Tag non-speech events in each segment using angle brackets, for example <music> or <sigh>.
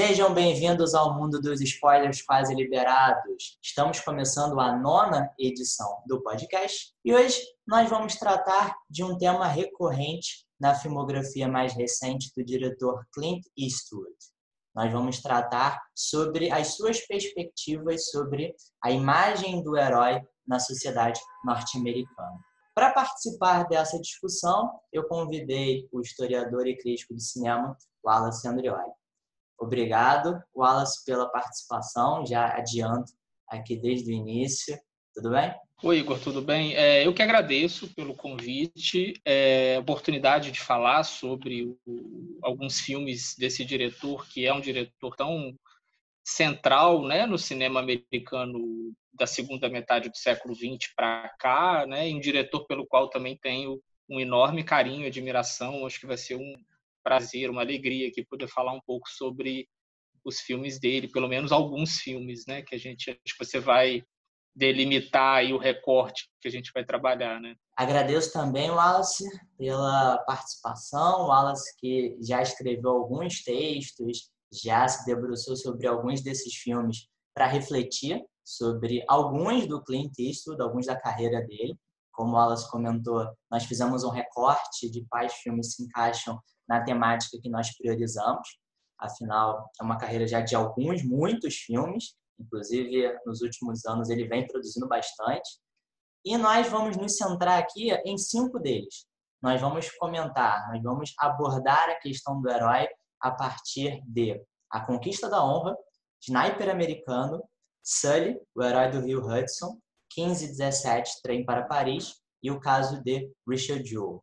Sejam bem-vindos ao mundo dos spoilers quase liberados. Estamos começando a nona edição do podcast e hoje nós vamos tratar de um tema recorrente na filmografia mais recente do diretor Clint Eastwood. Nós vamos tratar sobre as suas perspectivas sobre a imagem do herói na sociedade norte-americana. Para participar dessa discussão, eu convidei o historiador e crítico de cinema Wallace Andreoli. Obrigado, Wallace, pela participação. Já adianto aqui desde o início. Tudo bem? Oi, Igor, tudo bem? É, eu que agradeço pelo convite, é, oportunidade de falar sobre o, alguns filmes desse diretor, que é um diretor tão central né, no cinema americano da segunda metade do século XX para cá, né, e um diretor pelo qual também tenho um enorme carinho e admiração. Acho que vai ser um, prazer, uma alegria aqui poder falar um pouco sobre os filmes dele, pelo menos alguns filmes, né, que a gente acho que você vai delimitar aí o recorte que a gente vai trabalhar, né? Agradeço também, Wallace, pela participação. Wallace que já escreveu alguns textos, já se debruçou sobre alguns desses filmes para refletir sobre alguns do Clint Eastwood, alguns da carreira dele. Como o Wallace comentou, nós fizemos um recorte de quais filmes se encaixam na temática que nós priorizamos. Afinal, é uma carreira já de alguns, muitos filmes, inclusive nos últimos anos ele vem produzindo bastante. E nós vamos nos centrar aqui em cinco deles. Nós vamos comentar, nós vamos abordar a questão do herói a partir de A Conquista da Honra, Sniper Americano, Sully, o herói do Rio Hudson, 1517, Trem para Paris e o caso de Richard Jewell.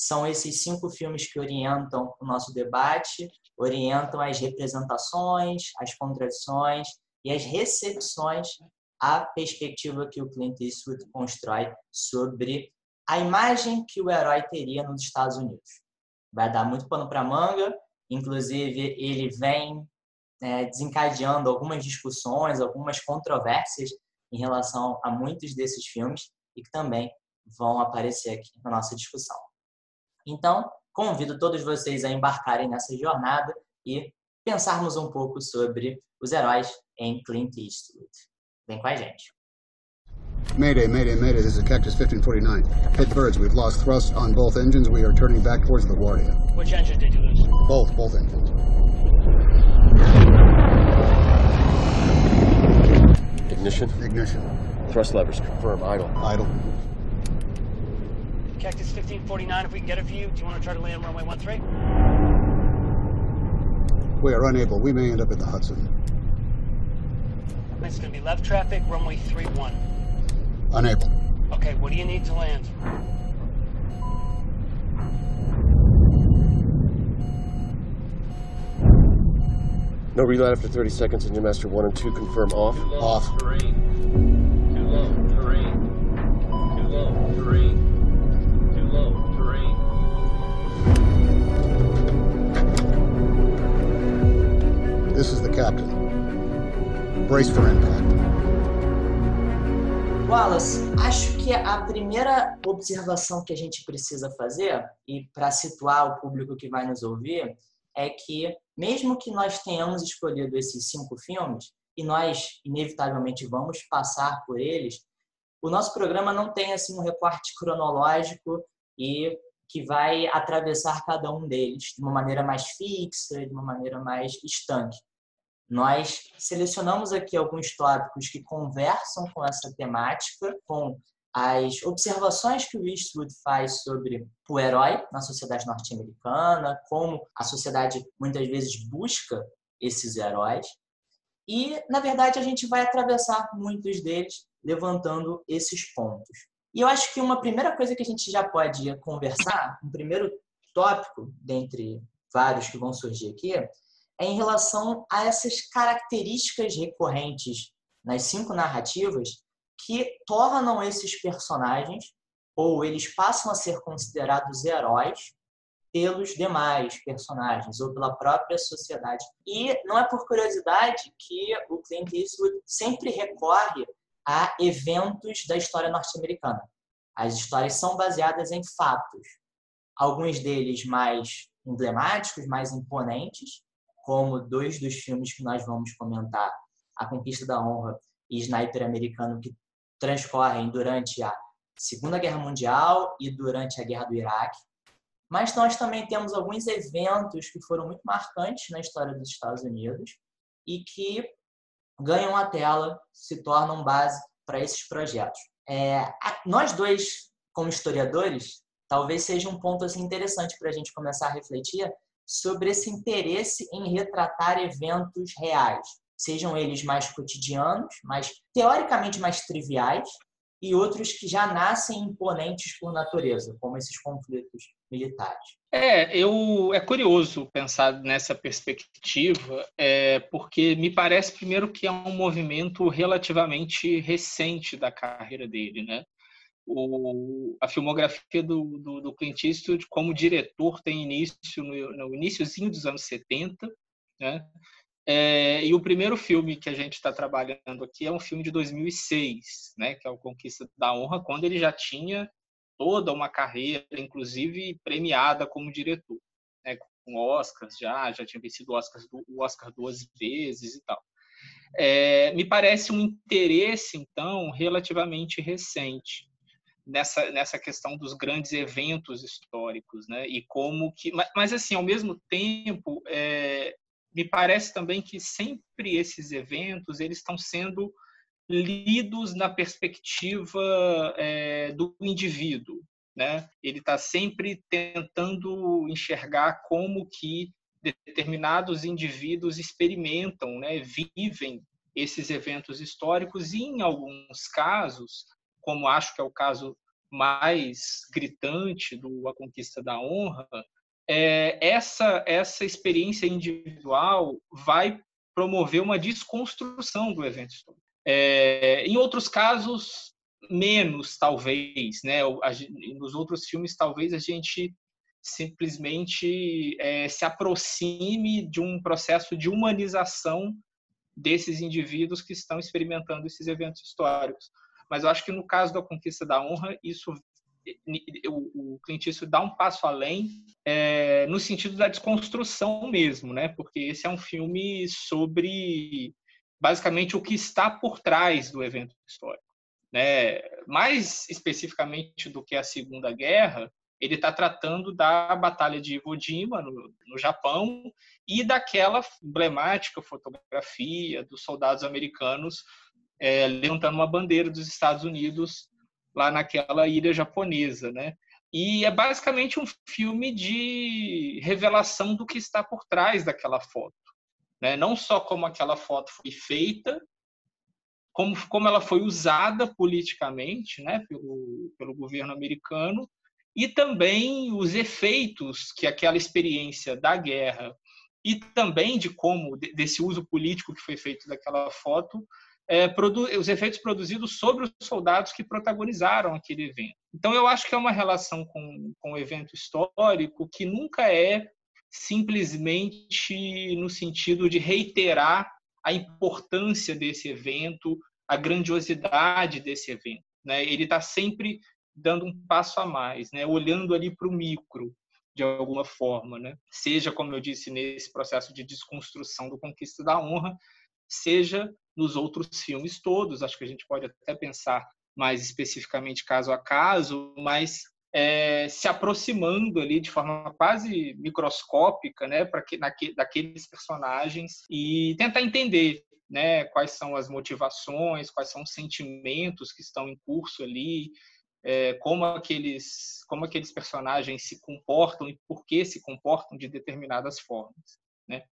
São esses cinco filmes que orientam o nosso debate, orientam as representações, as contradições e as recepções à perspectiva que o Clint Eastwood constrói sobre a imagem que o herói teria nos Estados Unidos. Vai dar muito pano para manga, inclusive ele vem é, desencadeando algumas discussões, algumas controvérsias em relação a muitos desses filmes e que também vão aparecer aqui na nossa discussão. Então, convido todos vocês a embarcarem nessa jornada e pensarmos um pouco sobre os heróis em Clint Eastwood. Vem com a gente. Mayday, mayday, mayday. This is Cactus 1549. Hit birds. We've lost thrust on both engines. We are turning back towards LaGuardia. Which engine did you lose? Both, both engines. Ignition. Ignition. Thrust levers confirm idle. Idle. Cactus 1549, if we can get it for you, do you want to try to land runway 13? We are unable. We may end up at the Hudson. It's going to be left traffic, runway 31. Unable. Okay, what do you need to land? No reload after 30 seconds. Engine master 1 and 2 confirm off. Off. Terrain. Brace for impact. Wallace, acho que a primeira observação que a gente precisa fazer, e para situar o público que vai nos ouvir, é que, mesmo que nós tenhamos escolhido esses cinco filmes, e nós inevitavelmente vamos passar por eles, o nosso programa não tem assim um recorte cronológico e que vai atravessar cada um deles de uma maneira mais fixa, de uma maneira mais estanque. Nós selecionamos aqui alguns tópicos que conversam com essa temática, com as observações que o Eastwood faz sobre o herói na sociedade norte-americana, como a sociedade muitas vezes busca esses heróis. E, na verdade, a gente vai atravessar muitos deles levantando esses pontos. E eu acho que uma primeira coisa que a gente já pode conversar, um primeiro tópico dentre vários que vão surgir aqui, é em relação a essas características recorrentes nas cinco narrativas que tornam esses personagens ou eles passam a ser considerados heróis pelos demais personagens ou pela própria sociedade. E não é por curiosidade que o Clint Eastwood sempre recorre a eventos da história norte-americana. As histórias são baseadas em fatos, alguns deles mais emblemáticos, mais imponentes, como dois dos filmes que nós vamos comentar, A Conquista da Honra e Sniper Americano, que transcorrem durante a Segunda Guerra Mundial e durante a Guerra do Iraque. Mas nós também temos alguns eventos que foram muito marcantes na história dos Estados Unidos e que ganham a tela, se tornam base para esses projetos. É, nós dois, como historiadores, talvez seja um ponto assim, interessante para a gente começar a refletir sobre esse interesse em retratar eventos reais, sejam eles mais cotidianos, mais teoricamente mais triviais, e outros que já nascem imponentes por natureza, como esses conflitos militares. É, eu é curioso pensar nessa perspectiva, é, porque me parece primeiro que é um movimento relativamente recente da carreira dele, né? O, a filmografia do, do, do, Clint Eastwood como diretor tem início no, no iníciozinho dos anos 70, né? É, e o primeiro filme que a gente está trabalhando aqui é um filme de 2006, né, que é o Conquista da Honra, quando ele já tinha toda uma carreira, inclusive premiada como diretor, né, com Oscars já, já tinha vencido o Oscar duas vezes e tal. É, me parece um interesse, então, relativamente recente nessa, nessa questão dos grandes eventos históricos, né? E como que, mas, mas assim, ao mesmo tempo, é, me parece também que sempre esses eventos eles estão sendo lidos na perspectiva é, do indivíduo, né? Ele está sempre tentando enxergar como que determinados indivíduos experimentam, né? Vivem esses eventos históricos e em alguns casos, como acho que é o caso mais gritante do A Conquista da Honra, é, essa, essa experiência individual vai promover uma desconstrução do evento histórico. É, em outros casos, menos, talvez. Né? Nos outros filmes, talvez a gente simplesmente é, se aproxime de um processo de humanização desses indivíduos que estão experimentando esses eventos históricos. Mas eu acho que no caso da conquista da honra, isso o, Clint Eastwood dá um passo além é, no sentido da desconstrução mesmo, né? Porque esse é um filme sobre basicamente o que está por trás do evento histórico, né? Mais especificamente do que a Segunda Guerra, ele está tratando da Batalha de Iwo Jima no, no Japão e daquela emblemática fotografia dos soldados americanos é, levantando uma bandeira dos Estados Unidos lá naquela ilha japonesa, né? E é basicamente um filme de revelação do que está por trás daquela foto, né? Não só como aquela foto foi feita, como como ela foi usada politicamente, né, pelo pelo governo americano, e também os efeitos que aquela experiência da guerra e também de como desse uso político que foi feito daquela foto é, os efeitos produzidos sobre os soldados que protagonizaram aquele evento. Então, eu acho que é uma relação com, com o evento histórico que nunca é simplesmente no sentido de reiterar a importância desse evento, a grandiosidade desse evento. Né? Ele está sempre dando um passo a mais, né? olhando ali para o micro, de alguma forma, né? Seja, como eu disse, nesse processo de desconstrução do Conquista da Honra, seja nos outros filmes todos. Acho que a gente pode até pensar mais especificamente caso a caso, mas é, se aproximando ali de forma quase microscópica, né, para que naque, daqueles personagens e tentar entender, né, quais são as motivações, quais são os sentimentos que estão em curso ali, é, como aqueles como aqueles personagens se comportam e por que se comportam de determinadas formas, né?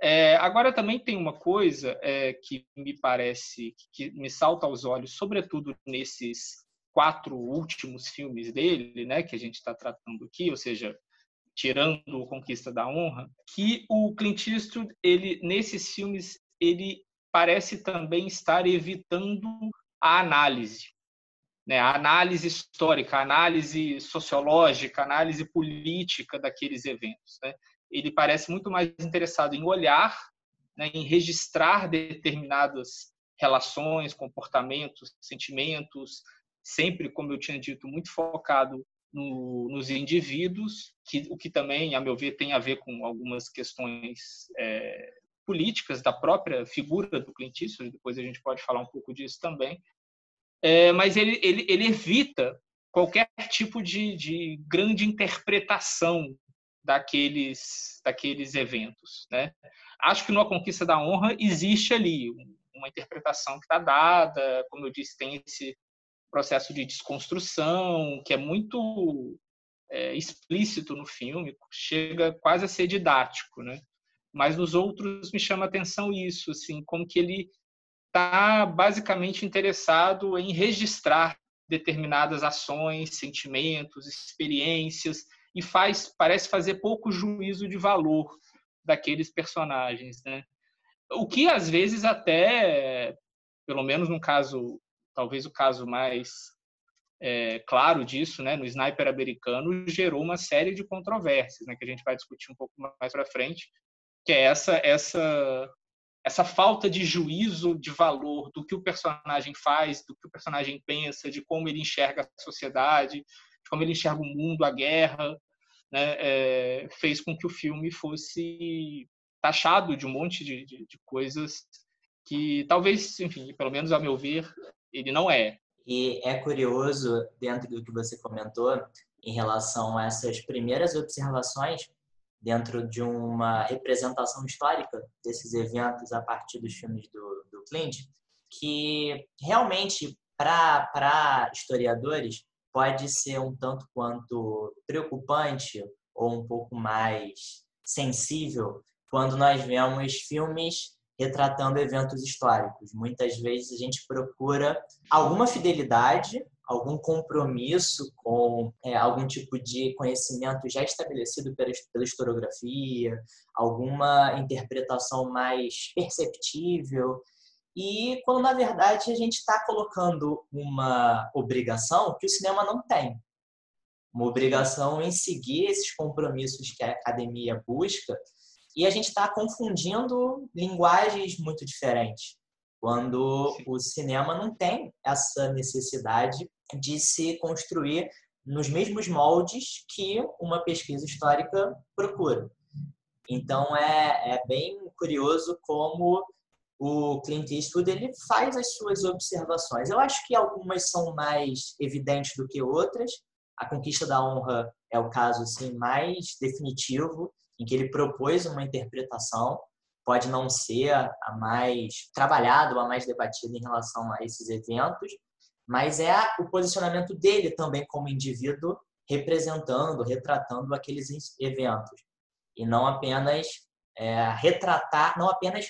É, agora também tem uma coisa é, que me parece que me salta aos olhos, sobretudo nesses quatro últimos filmes dele, né, que a gente está tratando aqui, ou seja, tirando o Conquista da Honra, que o Clint Eastwood, ele nesses filmes ele parece também estar evitando a análise, né, a análise histórica, a análise sociológica, a análise política daqueles eventos. Né? Ele parece muito mais interessado em olhar, né, em registrar determinadas relações, comportamentos, sentimentos, sempre, como eu tinha dito, muito focado no, nos indivíduos, que, o que também, a meu ver, tem a ver com algumas questões é, políticas da própria figura do Clint Eastwood, depois a gente pode falar um pouco disso também, é, mas ele, ele, ele evita qualquer tipo de, de grande interpretação daqueles, daqueles eventos. Né? Acho que no Conquista da Honra existe ali uma interpretação que está dada, como eu disse, tem esse processo de desconstrução que é muito é, explícito no filme, chega quase a ser didático, né? Mas nos outros me chama atenção isso, assim, como que ele está basicamente interessado em registrar determinadas ações, sentimentos, experiências e faz parece fazer pouco juízo de valor daqueles personagens, né? O que às vezes até, pelo menos no caso, talvez o caso mais é, claro disso, né, no Sniper americano, gerou uma série de controvérsias, né, que a gente vai discutir um pouco mais para frente, que é essa essa essa falta de juízo de valor do que o personagem faz, do que o personagem pensa, de como ele enxerga a sociedade, de como ele enxerga o mundo, a guerra, né, é, fez com que o filme fosse taxado de um monte de, de, de coisas que talvez, enfim, pelo menos a meu ver, ele não é. E é curioso, dentro do que você comentou, em relação a essas primeiras observações, dentro de uma representação histórica desses eventos a partir dos filmes do, do Clint, que realmente, para historiadores, pode ser um tanto quanto preocupante ou um pouco mais sensível quando nós vemos filmes retratando eventos históricos. Muitas vezes a gente procura alguma fidelidade algum compromisso com é, algum tipo de conhecimento já estabelecido pela, pela historiografia, alguma interpretação mais perceptível. E quando, na verdade, a gente está colocando uma obrigação que o cinema não tem. Uma obrigação em seguir esses compromissos que a academia busca, e a gente está confundindo linguagens muito diferentes quando Sim. o cinema não tem essa necessidade de se construir nos mesmos moldes que uma pesquisa histórica procura. Então é, é bem curioso como o Clint Eastwood ele faz as suas observações. Eu acho que algumas são mais evidentes do que outras. A Conquista da Honra é o caso assim mais definitivo em que ele propôs uma interpretação pode não ser a mais trabalhada, a mais debatida em relação a esses eventos, mas é o posicionamento dele também como indivíduo representando, retratando aqueles eventos e não apenas é, retratar, não apenas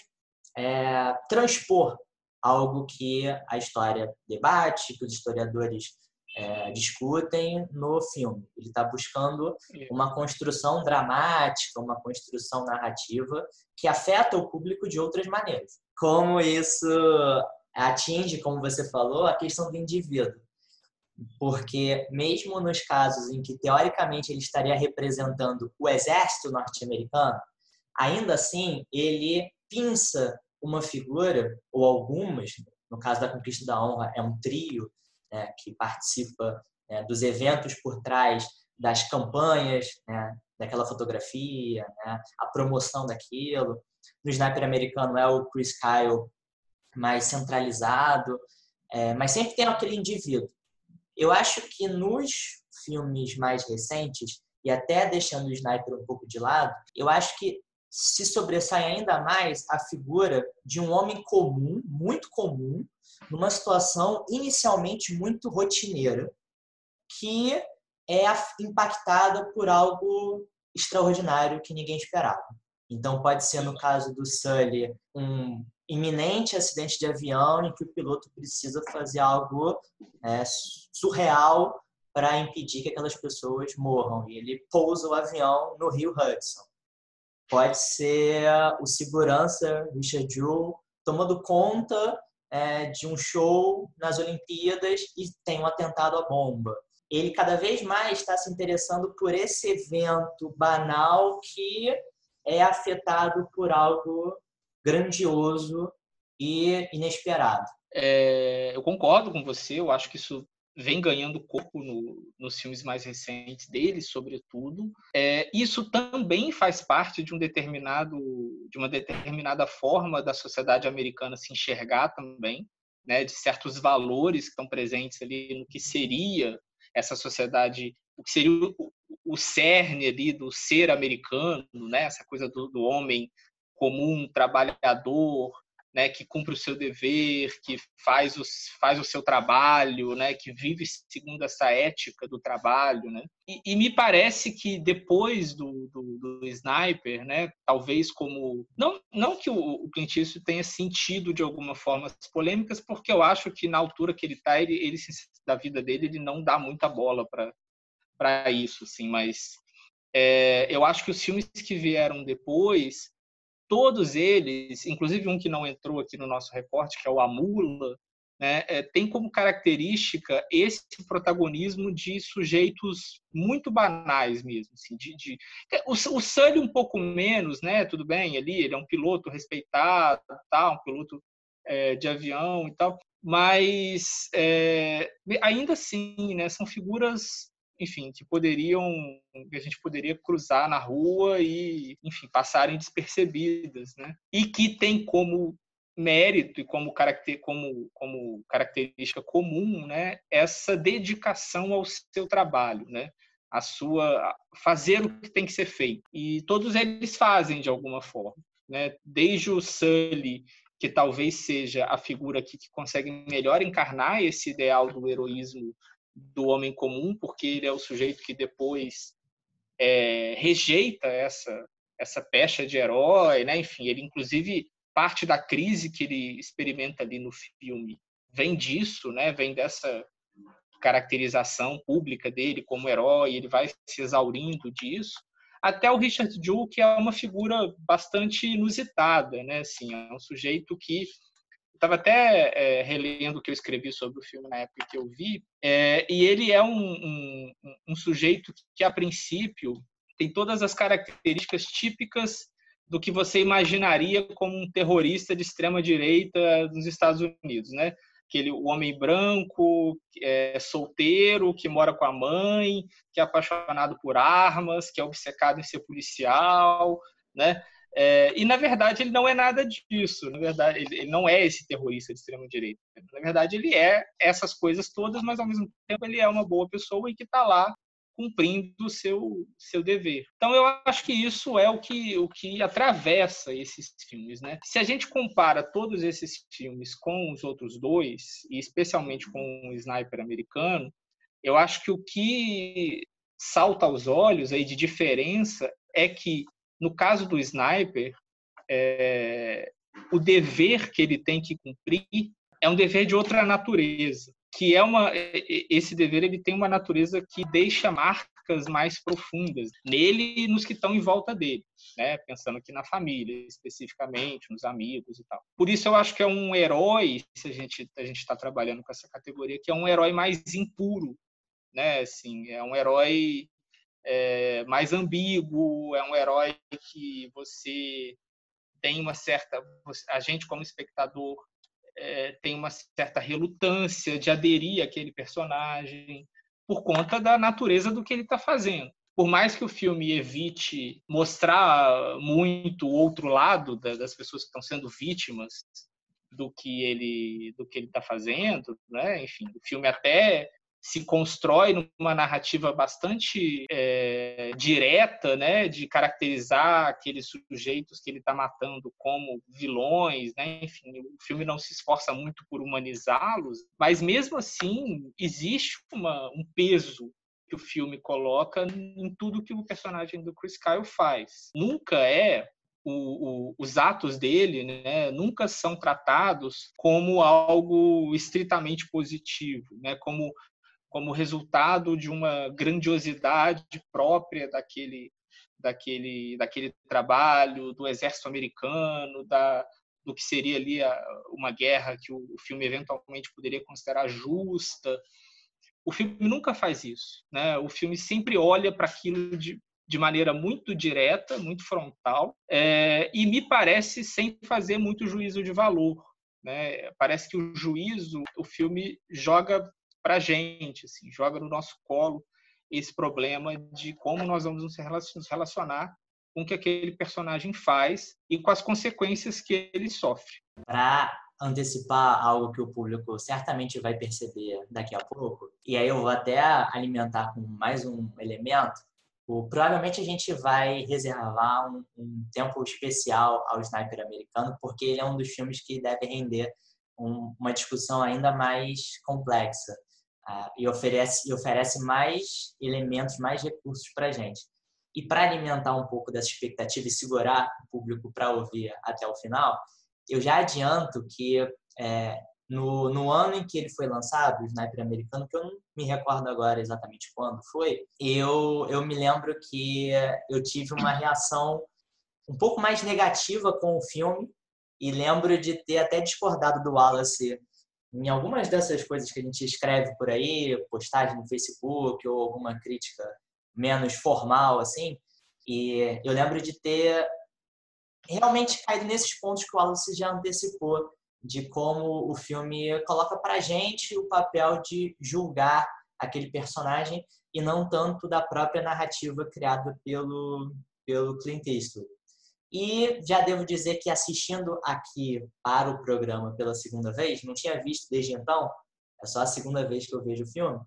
é, transpor algo que a história debate, que os historiadores é, discutem no filme. Ele está buscando uma construção dramática, uma construção narrativa que afeta o público de outras maneiras. Como isso atinge, como você falou, a questão do indivíduo. Porque, mesmo nos casos em que, teoricamente, ele estaria representando o exército norte-americano, ainda assim, ele pinça uma figura, ou algumas, no caso da Conquista da Honra, é um trio né, que participa né, dos eventos por trás das campanhas, né, daquela fotografia, né, a promoção daquilo. No Sniper americano é o Chris Kyle mais centralizado, é, mas sempre tem aquele indivíduo. Eu acho que nos filmes mais recentes, e até deixando o Sniper um pouco de lado, eu acho que se sobressai ainda mais a figura de um homem comum, muito comum, numa situação inicialmente muito rotineira, que é impactada por algo extraordinário que ninguém esperava. Então, pode ser, no caso do Sully, um iminente acidente de avião em que o piloto precisa fazer algo é, surreal para impedir que aquelas pessoas morram. E ele pousa o avião no rio Hudson. Pode ser o segurança Richard Jewell tomando conta é, de um show nas Olimpíadas e tem um atentado à bomba. Ele cada vez mais está se interessando por esse evento banal que é afetado por algo grandioso e inesperado. É, eu concordo com você, eu acho que isso vem ganhando corpo no, nos filmes mais recentes dele, sobretudo. É, isso também faz parte de um determinado, de uma determinada forma da sociedade americana se enxergar também, né, de certos valores que estão presentes ali no que seria essa sociedade, o que seria o, o cerne ali do ser americano, né, essa coisa do, do homem comum, trabalhador, né, que cumpre o seu dever, que faz, os, faz o seu trabalho, né, que vive segundo essa ética do trabalho. Né? E, e me parece que depois do, do, do, Sniper, né, talvez como... Não, não que o, o Clint Eastwood tenha sentido de alguma forma as polêmicas, porque eu acho que na altura que ele está, ele, ele, da vida dele, ele não dá muita bola para isso, assim, mas... É, eu acho que os filmes que vieram depois todos eles, inclusive um que não entrou aqui no nosso recorte, que é o Amula, né, é, tem como característica esse protagonismo de sujeitos muito banais mesmo. Assim, de, de... O, o Sully um pouco menos, né, tudo bem, ali ele é um piloto respeitado, tá, um piloto é, de avião e tal, mas é, ainda assim, né, são figuras enfim, que poderiam, que a gente poderia cruzar na rua e, enfim, passarem despercebidas, né? E que tem como mérito e como, caracter, como, como característica comum, né, essa dedicação ao seu trabalho, né? A sua fazer o que tem que ser feito. E todos eles fazem de alguma forma, né? Desde o Sully, que talvez seja a figura que, que consegue melhor encarnar esse ideal do heroísmo do homem comum, porque ele é o sujeito que depois é, rejeita essa essa pecha de herói, né? Enfim, ele inclusive parte da crise que ele experimenta ali no filme vem disso, né? Vem dessa caracterização pública dele como herói, ele vai se exaurindo disso. Até o Richard Jewell, que é uma figura bastante inusitada, né? Assim, é um sujeito que estava até é, relendo o que eu escrevi sobre o filme na época que eu vi, é, e ele é um, um, um, sujeito que, a princípio, tem todas as características típicas do que você imaginaria como um terrorista de extrema direita nos Estados Unidos, né? Aquele o homem branco, é, solteiro, que mora com a mãe, que é apaixonado por armas, que é obcecado em ser policial, né? É, e, na verdade, ele não é nada disso. Na verdade, ele, ele não é esse terrorista de extrema-direita. Na verdade, ele é essas coisas todas, mas, ao mesmo tempo, ele é uma boa pessoa e que está lá cumprindo o seu, seu dever. Então, eu acho que isso é o que, o que atravessa esses filmes. Né? Se a gente compara todos esses filmes com os outros dois, e especialmente com o Sniper americano, eu acho que o que salta aos olhos aí de diferença é que no caso do sniper, é, o dever que ele tem que cumprir é um dever de outra natureza, que é uma esse dever ele tem uma natureza que deixa marcas mais profundas nele e nos que estão em volta dele, né? Pensando aqui na família especificamente, nos amigos e tal. Por isso eu acho que é um herói, se a gente a gente está trabalhando com essa categoria, que é um herói mais impuro, né? Assim, é um herói é, mais ambíguo, é um herói que você tem uma certa. A gente, como espectador, é, tem uma certa relutância de aderir àquele personagem por conta da natureza do que ele está fazendo. Por mais que o filme evite mostrar muito o outro lado das pessoas que estão sendo vítimas do que ele do que ele está fazendo, né? Enfim, o filme até se constrói numa narrativa bastante é, direta, né, de caracterizar aqueles sujeitos que ele está matando como vilões, né, enfim, o filme não se esforça muito por humanizá-los, mas mesmo assim existe uma, um peso que o filme coloca em tudo que o personagem do Chris Kyle faz. Nunca é o, o, os atos dele né, nunca são tratados como algo estritamente positivo, né, como como resultado de uma grandiosidade própria daquele daquele daquele trabalho do exército americano da do que seria ali a, uma guerra que o, o, filme eventualmente poderia considerar justa o filme nunca faz isso né o filme sempre olha para aquilo de de maneira muito direta, muito frontal, é, e me parece sem fazer muito juízo de valor. Né? Parece que o juízo, o filme joga para a gente, assim, joga no nosso colo esse problema de como nós vamos nos relacionar com o que aquele personagem faz e com as consequências que ele sofre. Para antecipar algo que o público certamente vai perceber daqui a pouco, e aí eu vou até alimentar com mais um elemento, o, provavelmente a gente vai reservar um, um, tempo especial ao Sniper americano, porque ele é um dos filmes que deve render um, uma discussão ainda mais complexa uh, e, oferece, e oferece mais elementos, mais recursos para a gente. E para alimentar um pouco dessa expectativa e segurar o público para ouvir até o final, eu já adianto que é, no, no ano em que ele foi lançado, o Sniper americano, que eu não me recordo agora exatamente quando foi, eu, eu me lembro que eu tive uma reação um pouco mais negativa com o filme e lembro de ter até discordado do Wallace em algumas dessas coisas que a gente escreve por aí, postagem no Facebook ou alguma crítica menos formal assim. E eu lembro de ter realmente caído nesses pontos que o Wallace já antecipou de como o filme coloca para gente o papel de julgar aquele personagem e não tanto da própria narrativa criada pelo, pelo Clint Eastwood. E já devo dizer que assistindo aqui para o programa pela segunda vez, não tinha visto desde então, é só a segunda vez que eu vejo o filme,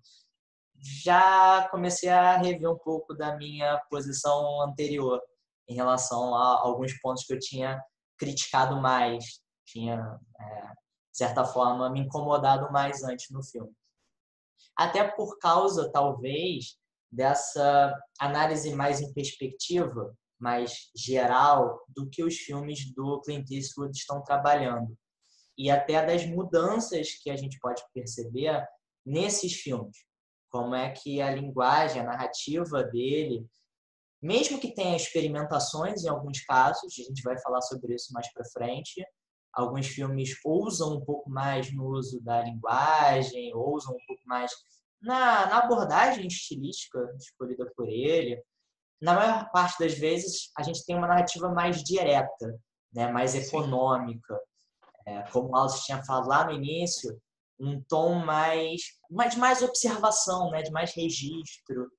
já comecei a rever um pouco da minha posição anterior em relação a alguns pontos que eu tinha criticado mais tinha, é, de certa forma, me incomodado mais antes no filme. Até por causa, talvez, dessa análise mais em perspectiva, mais geral, do que os filmes do Clint Eastwood estão trabalhando. E até das mudanças que a gente pode perceber nesses filmes. Como é que a linguagem, a narrativa dele, mesmo que tenha experimentações em alguns casos, a gente vai falar sobre isso mais para frente, Alguns filmes ousam um pouco mais no uso da linguagem, ousam um pouco mais na, na abordagem estilística escolhida por ele. Na maior parte das vezes, a gente tem uma narrativa mais direta, né, mais econômica. É, como o Alves tinha falado lá no início, um tom mais, mais, mais observação, né, de mais registro.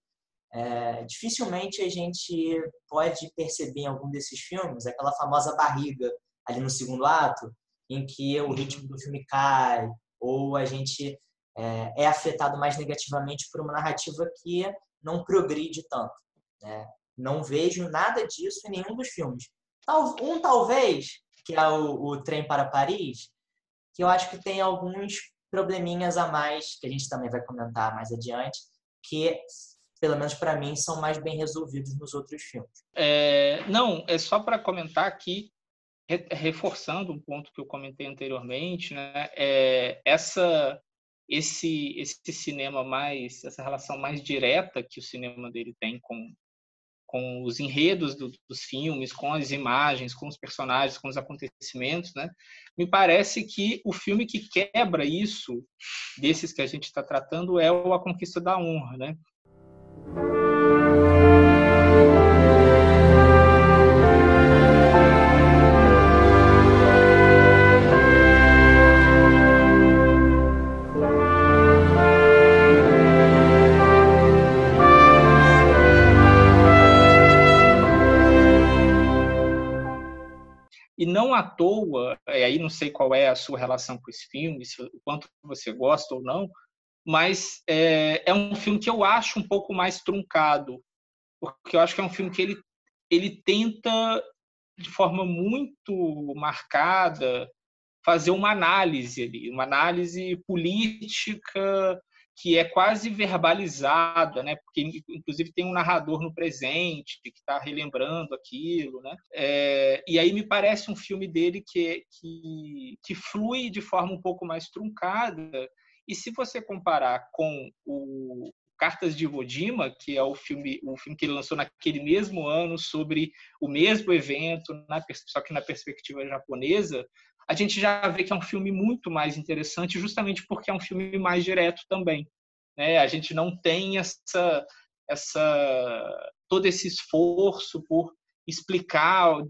É, dificilmente a gente pode perceber em algum desses filmes aquela famosa barriga ali no segundo ato, em que o ritmo do filme cai, ou a gente é, é afetado mais negativamente por uma narrativa que não progride tanto. Né? Não vejo nada disso em nenhum dos filmes. Um, talvez, que é o, o Trem para Paris, que eu acho que tem alguns probleminhas a mais, que a gente também vai comentar mais adiante, que pelo menos para mim, são mais bem resolvidos nos outros filmes. É, não, é só para comentar aqui reforçando um ponto que eu comentei anteriormente, né, é essa esse esse cinema mais essa relação mais direta que o cinema dele tem com com os enredos do, dos filmes, com as imagens, com os personagens, com os acontecimentos, né? Me parece que o filme que quebra isso desses que a gente está tratando é o A Conquista da Honra, né? E não à toa, aí não sei qual é a sua relação com esse filme, se, o quanto você gosta ou não, mas é, é, um filme que eu acho um pouco mais truncado, porque eu acho que é um filme que ele, ele tenta, de forma muito marcada, fazer uma análise ali, uma análise política que é quase verbalizada, né? Porque inclusive tem um narrador no presente que está relembrando aquilo, né? É, e aí me parece um filme dele que, que que flui de forma um pouco mais truncada. E se você comparar com o Cartas de Vodima, que é o filme, o filme que ele lançou naquele mesmo ano sobre o mesmo evento, na, só que na perspectiva japonesa, a gente já vê que é um filme muito mais interessante, justamente porque é um filme mais direto também. Né? A gente não tem essa, essa, todo esse esforço por explicar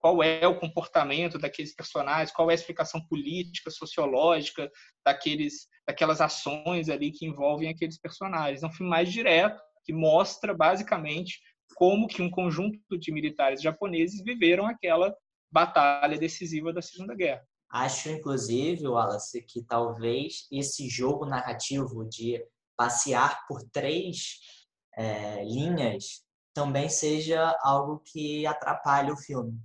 qual é o comportamento daqueles personagens, qual é a explicação política, sociológica daqueles, daquelas ações ali que envolvem aqueles personagens. É um filme mais direto, que mostra basicamente como que um conjunto de militares japoneses viveram aquela batalha decisiva da Segunda Guerra. Acho, inclusive, Wallace, que talvez esse jogo narrativo de passear por três é, linhas também seja algo que atrapalha o filme.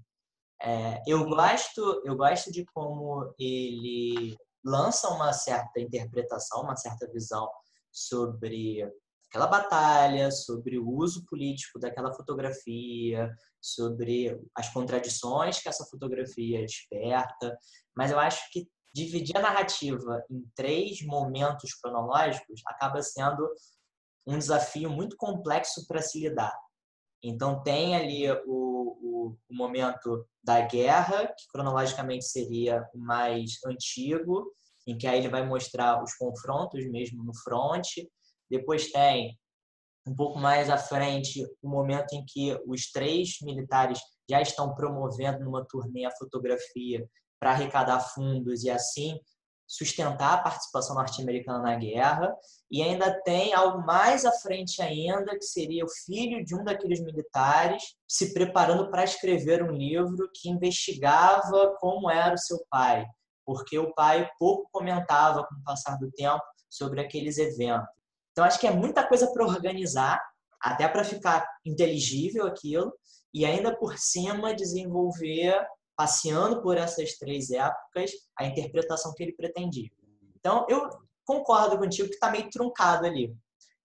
É, eu gosto, eu gosto de como ele lança uma certa interpretação, uma certa visão sobre aquela batalha, sobre o uso político daquela fotografia, sobre as contradições que essa fotografia desperta, mas eu acho que dividir a narrativa em três momentos cronológicos acaba sendo um desafio muito complexo para se lidar. Então, tem ali o, o, o, momento da guerra, que cronologicamente seria o mais antigo, em que aí ele vai mostrar os confrontos mesmo no fronte. Depois tem, um pouco mais à frente, o momento em que os três militares já estão promovendo numa turnê a fotografia para arrecadar fundos e assim sustentar a participação norte-americana na guerra. E ainda tem algo mais à frente ainda, que seria o filho de um daqueles militares se preparando para escrever um livro que investigava como era o seu pai, porque o pai pouco comentava com o passar do tempo sobre aqueles eventos. Então acho que é muita coisa para organizar, até para ficar inteligível aquilo, e ainda por cima desenvolver passeando por essas três épocas, a interpretação que ele pretendia. Então, eu concordo contigo que está meio truncado ali.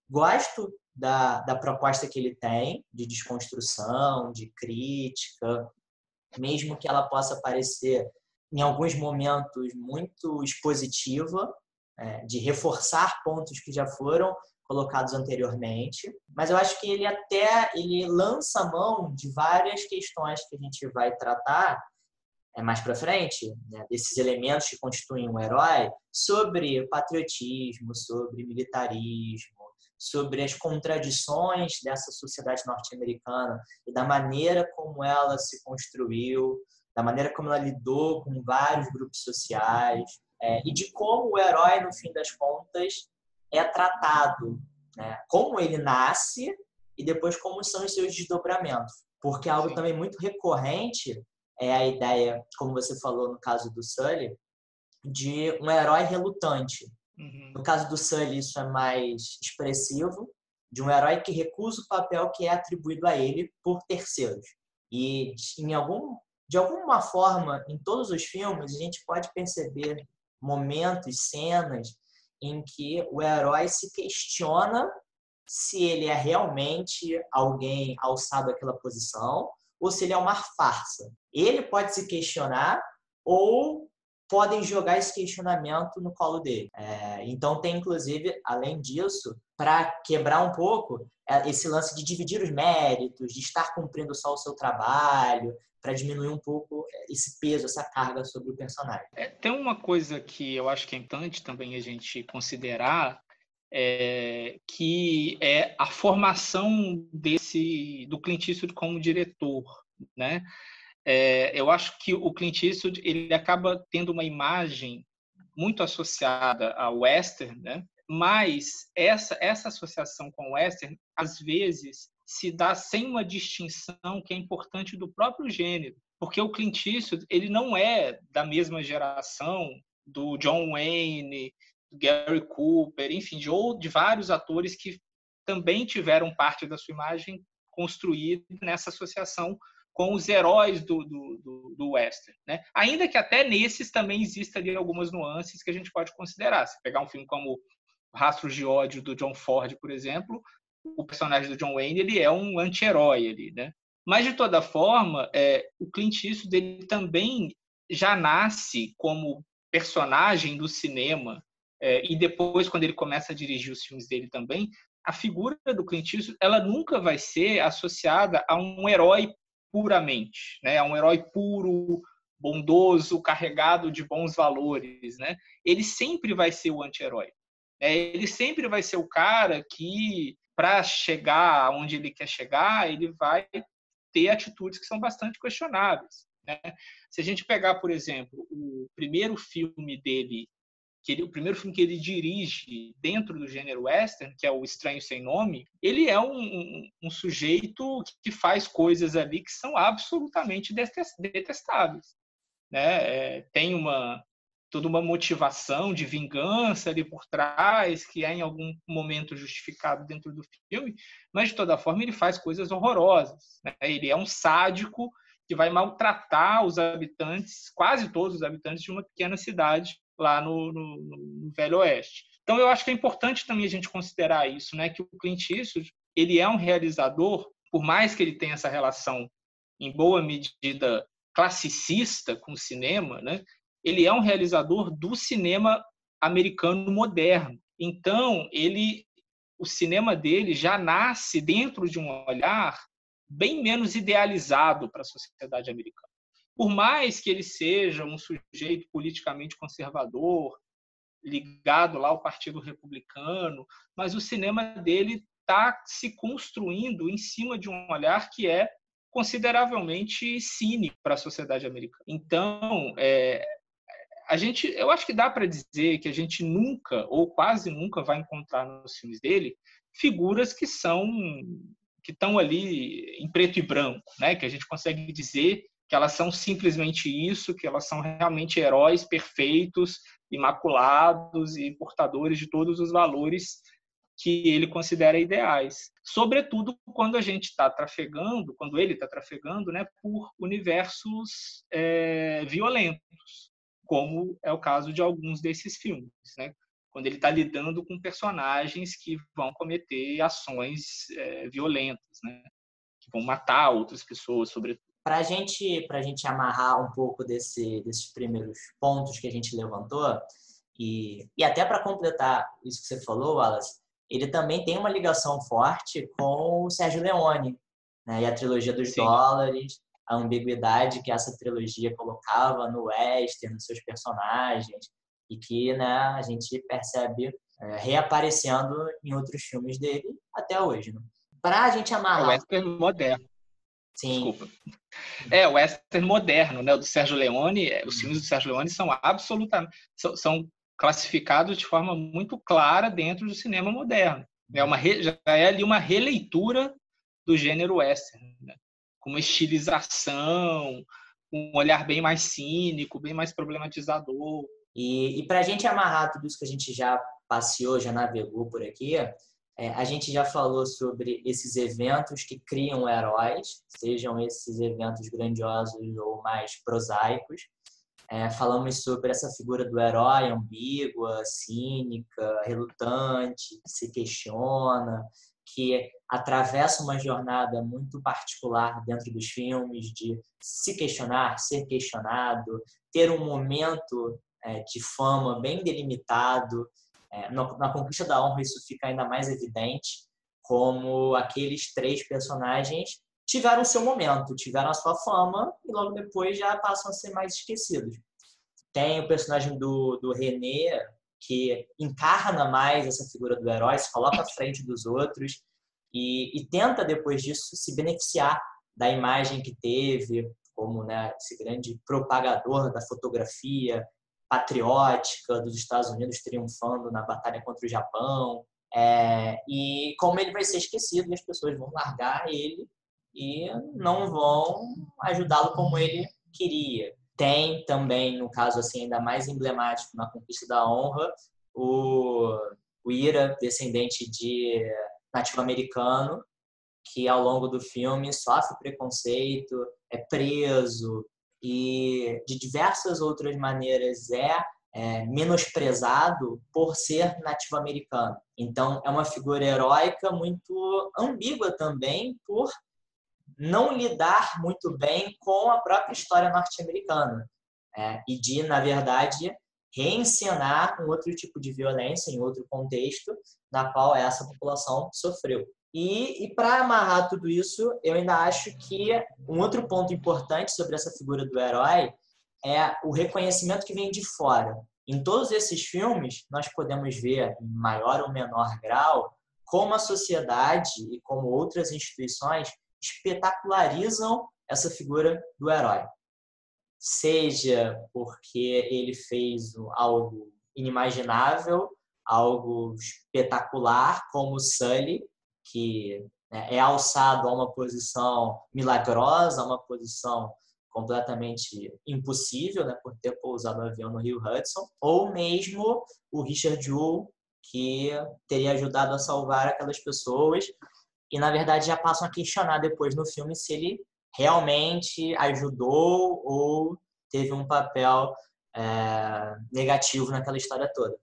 Gosto da, da proposta que ele tem, de desconstrução, de crítica, mesmo que ela possa parecer, em alguns momentos, muito expositiva, é, de reforçar pontos que já foram colocados anteriormente, mas eu acho que ele até ele lança a mão de várias questões que a gente vai tratar é, mais para frente, né, desses elementos que constituem um herói, sobre patriotismo, sobre militarismo, sobre as contradições dessa sociedade norte-americana e da maneira como ela se construiu, da maneira como ela lidou com vários grupos sociais é, e de como o herói, no fim das contas, é tratado, né? como ele nasce e depois como são os seus desdobramentos. Porque algo também muito recorrente é a ideia, como você falou no caso do Sully, de um herói relutante. Uhum. No caso do Sully, isso é mais expressivo, de um herói que recusa o papel que é atribuído a ele por terceiros. E em algum, de alguma forma, em todos os filmes, a gente pode perceber momentos, cenas em que o herói se questiona se ele é realmente alguém alçado àquela posição ou se ele é uma farsa. Ele pode se questionar ou podem jogar esse questionamento no colo dele. É, então tem inclusive, além disso, para quebrar um pouco é, esse lance de dividir os méritos, de estar cumprindo só o seu trabalho, para diminuir um pouco esse peso, essa carga sobre o personagem. É, tem uma coisa que eu acho que é importante também a gente considerar, é, que é a formação desse do Clint Eastwood como diretor, né? É, eu acho que o Clint Eastwood ele acaba tendo uma imagem muito associada ao western, né? Mas essa essa associação com o western às vezes se dá sem uma distinção que é importante do próprio gênero, porque o Clint Eastwood ele não é da mesma geração do John Wayne, Gary Cooper, enfim, de, ou de vários atores que também tiveram parte da sua imagem construída nessa associação com os heróis do, do, do, do western, né? Ainda que até nesses também existam ali algumas nuances que a gente pode considerar. Se pegar um filme como Rastros de ódio do John Ford, por exemplo, o personagem do John Wayne ele é um anti-herói ali, né? Mas de toda forma, é, o Clint Eastwood dele também já nasce como personagem do cinema é, e depois, quando ele começa a dirigir os filmes dele também, a figura do Clint Eastwood, ela nunca vai ser associada a um herói puramente, né? A um herói puro, bondoso, carregado de bons valores, né? Ele sempre vai ser o anti-herói. É, ele sempre vai ser o cara que, para chegar onde ele quer chegar, ele vai ter atitudes que são bastante questionáveis. Né? Se a gente pegar, por exemplo, o primeiro filme dele, que ele, o primeiro filme que ele dirige dentro do gênero western, que é o Estranho Sem Nome, ele é um, um, um sujeito que faz coisas ali que são absolutamente detestáveis. Né? É, tem uma toda uma motivação de vingança ali por trás, que é em algum momento justificado dentro do filme, mas de toda forma ele faz coisas horrorosas. Né? Ele é um sádico que vai maltratar os habitantes, quase todos os habitantes de uma pequena cidade lá no, no, no Velho Oeste. Então eu acho que é importante também a gente considerar isso, né? Que o Clint Eastwood ele é um realizador, por mais que ele tenha essa relação em boa medida classicista com o cinema, né? Ele é um realizador do cinema americano moderno. Então, ele o cinema dele já nasce dentro de um olhar bem menos idealizado para a sociedade americana. Por mais que ele seja um sujeito politicamente conservador, ligado lá ao Partido Republicano, mas o cinema dele está se construindo em cima de um olhar que é consideravelmente cínico para a sociedade americana. Então, é, a gente, eu acho que dá para dizer que a gente nunca ou quase nunca vai encontrar nos filmes dele figuras que são que estão ali em preto e branco, né? Que a gente consegue dizer que elas são simplesmente isso, que elas são realmente heróis perfeitos, imaculados e portadores de todos os valores que ele considera ideais. Sobretudo quando a gente está trafegando, quando ele está trafegando, né, por universos é, violentos como é o caso de alguns desses filmes, né? quando ele está lidando com personagens que vão cometer ações é, violentas, né? que vão matar outras pessoas, sobretudo. Para gente, a gente amarrar um pouco desse, desses primeiros pontos que a gente levantou, e, e até para completar isso que você falou, Wallace, ele também tem uma ligação forte com o Sérgio Leone, né? e a trilogia dos Sim. dólares, a ambiguidade que essa trilogia colocava no western, nos seus personagens, e que né, a gente percebe é, reaparecendo em outros filmes dele até hoje. Né? Para a gente amarrar... É o western moderno. Sim. Desculpa. É, o western moderno, né? O do Sérgio Leone, é, os filmes do Sérgio Leone são absolutamente... São, são classificados de forma muito clara dentro do cinema moderno. É uma, já é ali uma releitura do gênero western. Né? Com uma estilização, um olhar bem mais cínico, bem mais problematizador. E, e para a gente amarrar tudo isso que a gente já passeou, já navegou por aqui, é, a gente já falou sobre esses eventos que criam heróis, sejam esses eventos grandiosos ou mais prosaicos. É, falamos sobre essa figura do herói ambígua, cínica, relutante, que se questiona, que atravessa uma jornada muito particular dentro dos filmes de se questionar, ser questionado, ter um momento é, de fama bem delimitado. É, na Conquista da Honra isso fica ainda mais evidente, como aqueles três personagens tiveram seu momento, tiveram a sua fama e logo depois já passam a ser mais esquecidos. Tem o personagem do, do René, que encarna mais essa figura do herói, se coloca à frente dos outros e, e tenta, depois disso, se beneficiar da imagem que teve, como né, esse grande propagador da fotografia patriótica dos Estados Unidos triunfando na batalha contra o Japão. É, e como ele vai ser esquecido, as pessoas vão largar ele e não vão ajudá-lo como ele queria. Tem também, no caso assim ainda mais emblemático na conquista da honra, o, o Ira, descendente de nativo americano, que ao longo do filme sofre preconceito, é preso e de diversas outras maneiras é, é menosprezado por ser nativo americano. Então é uma figura heróica muito ambígua também por não lidar muito bem com a própria história norte-americana é, e de, na verdade, reencenar um outro tipo de violência em outro contexto na qual essa população sofreu. E, e para amarrar tudo isso, eu ainda acho que um outro ponto importante sobre essa figura do herói é o reconhecimento que vem de fora. Em todos esses filmes, nós podemos ver, em maior ou menor grau, como a sociedade e como outras instituições espetacularizam essa figura do herói. seja porque ele fez algo inimaginável, algo espetacular, como o Sully, que né, é alçado a uma posição milagrosa, a uma posição completamente impossível, né, por ter pousado o avião no Rio Hudson, ou mesmo o Richard Jewell, que teria ajudado a salvar aquelas pessoas, e na verdade já passam a questionar depois no filme se ele realmente ajudou ou teve um papel é, negativo naquela história toda.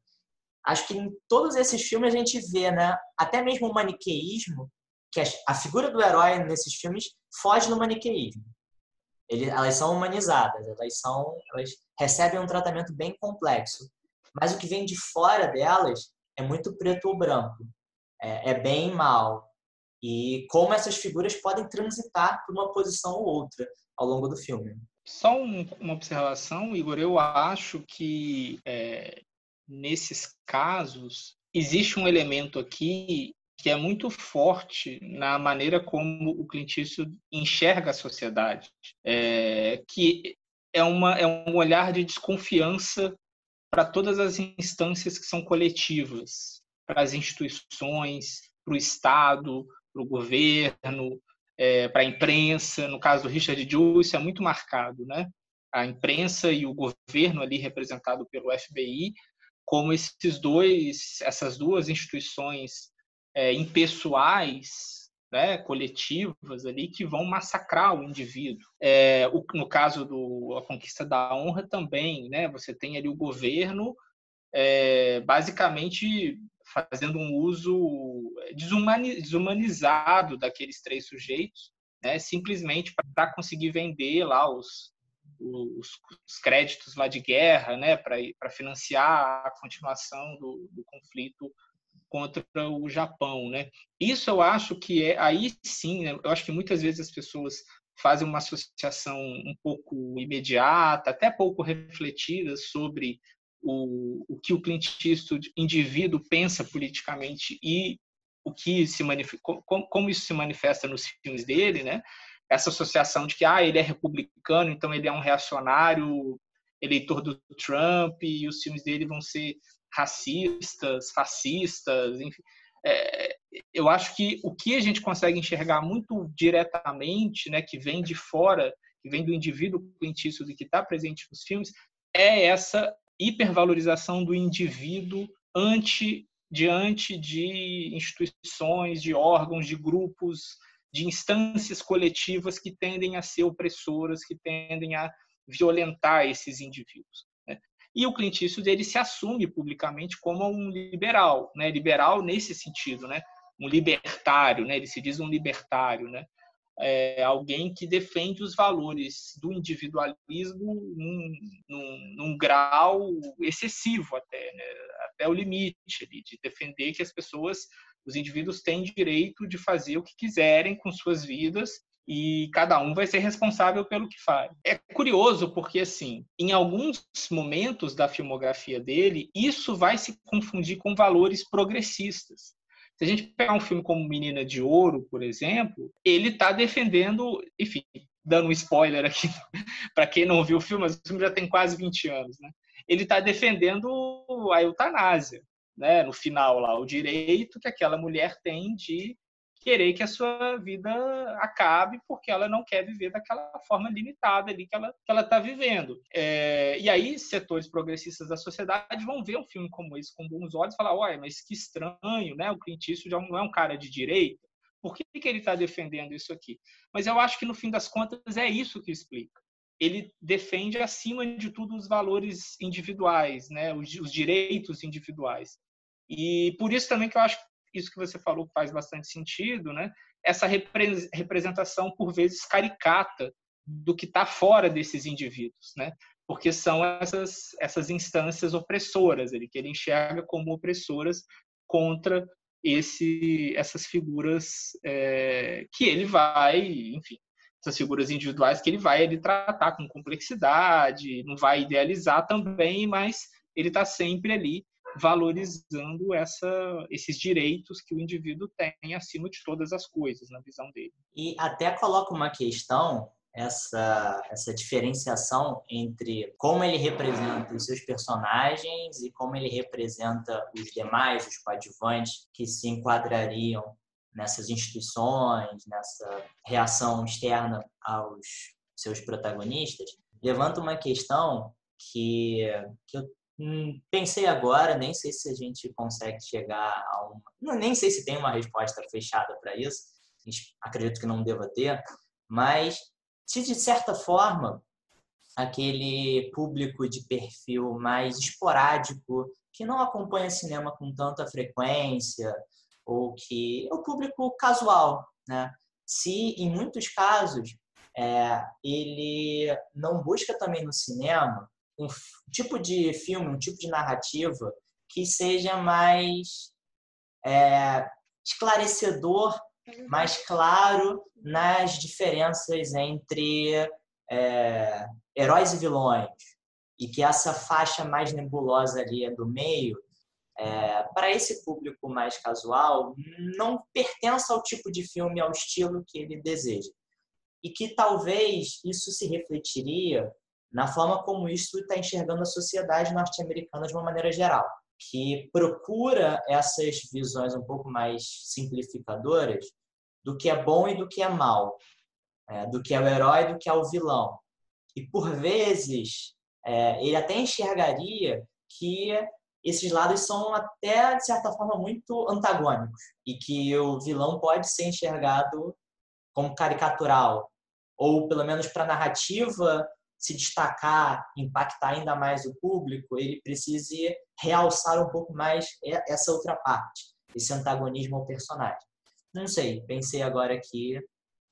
Acho que em todos esses filmes a gente vê, né, até mesmo o maniqueísmo, que a figura do herói nesses filmes foge do maniqueísmo. Ele, elas são humanizadas, elas são, elas recebem um tratamento bem complexo. Mas o que vem de fora delas é muito preto ou branco, é, é bem mal. E como essas figuras podem transitar por uma posição ou outra ao longo do filme. Só um, uma observação, Igor. Eu acho que é, nesses casos existe um elemento aqui que é muito forte na maneira como o Clint Eastwood enxerga a sociedade, é, que é, uma, é um olhar de desconfiança para todas as instâncias que são coletivas, para as instituições, para o Estado, para o governo, é, para a imprensa. No caso do Richard Jewell, isso é muito marcado, né? A imprensa e o governo ali representado pelo FBI, como esses dois, essas duas instituições é, impessoais, né, coletivas ali que vão massacrar o indivíduo. É, o, no caso do a conquista da honra também, né, você tem ali o governo é, basicamente fazendo um uso desumanizado daqueles três sujeitos, né, simplesmente para conseguir vender lá os, os, os, créditos lá de guerra, né, para financiar a continuação do, do conflito contra o Japão, né? Isso eu acho que é aí sim, né? eu acho que muitas vezes as pessoas fazem uma associação um pouco imediata, até pouco refletida sobre o, o que o Clint Eastwood, indivíduo, pensa politicamente e o que se como, como isso se manifesta nos filmes dele, né? Essa associação de que ah, ele é republicano, então ele é um reacionário, eleitor do Trump e os filmes dele vão ser racistas, fascistas, enfim. É, eu acho que o que a gente consegue enxergar muito diretamente, né, que vem de fora, que vem do indivíduo Clint Eastwood que está presente nos filmes, é essa hipervalorização do indivíduo ante, diante de instituições, de órgãos, de grupos, de instâncias coletivas que tendem a ser opressoras, que tendem a violentar esses indivíduos. Né? E o Clint Eastwood ele se assume publicamente como um liberal, né? liberal nesse sentido, né? um libertário, né? ele se diz um libertário, né? É, alguém que defende os valores do individualismo num, num, num grau excessivo até, né? até o limite ali, de defender que as pessoas, os indivíduos têm direito de fazer o que quiserem com suas vidas e cada um vai ser responsável pelo que faz. É curioso porque assim, em alguns momentos da filmografia dele, isso vai se confundir com valores progressistas. Se a gente pegar um filme como Menina de Ouro, por exemplo, ele está defendendo, enfim, dando um spoiler aqui <laughs> para quem não viu o filme, mas o filme já tem quase 20 anos, né? Ele está defendendo a eutanásia, né? No final lá, o direito que aquela mulher tem de querer que a sua vida acabe porque ela não quer viver daquela forma limitada ali que ela que ela está vivendo. É, e aí setores progressistas da sociedade vão ver um filme como esse com bons olhos e falar, olha, mas que estranho, né? O Clint Eastwood não é um cara de direita. Por que, que ele está defendendo isso aqui? Mas eu acho que no fim das contas é isso que explica. Ele defende acima de tudo os valores individuais, né? os, os direitos individuais. E por isso também que eu acho isso que você falou faz bastante sentido, né? Essa representação por vezes caricata do que está fora desses indivíduos, né? Porque são essas essas instâncias opressoras, ele que ele enxerga como opressoras contra esse essas figuras é, que ele vai, enfim, essas figuras individuais que ele vai ele tratar com complexidade, não vai idealizar também, mas ele está sempre ali valorizando essa, esses direitos que o indivíduo tem acima de todas as coisas, na visão dele. E até coloca uma questão, essa, essa diferenciação entre como ele representa os seus personagens e como ele representa os demais, os coadjuvantes, que se enquadrariam nessas instituições, nessa reação externa aos seus protagonistas, levanta uma questão que, que eu Hum, pensei agora, nem sei se a gente consegue chegar a uma. Nem sei se tem uma resposta fechada para isso, acredito que não deva ter, mas se de certa forma aquele público de perfil mais esporádico, que não acompanha cinema com tanta frequência, ou que é o público casual, né? Se em muitos casos é, ele não busca também no cinema um tipo de filme, um tipo de narrativa que seja mais é, esclarecedor, mais claro nas diferenças entre é, heróis e vilões. E que essa faixa mais nebulosa ali do meio é, para esse público mais casual não pertença ao tipo de filme, ao estilo que ele deseja. E que talvez isso se refletiria na forma como isso está enxergando a sociedade norte-americana de uma maneira geral, que procura essas visões um pouco mais simplificadoras do que é bom e do que é mal, é, do que é o herói e do que é o vilão. E por vezes é, ele até enxergaria que esses lados são até de certa forma muito antagônicos e que o vilão pode ser enxergado como caricatural ou pelo menos para a narrativa se destacar, impactar ainda mais o público, ele precise realçar um pouco mais essa outra parte, esse antagonismo ao personagem. Não sei, pensei agora aqui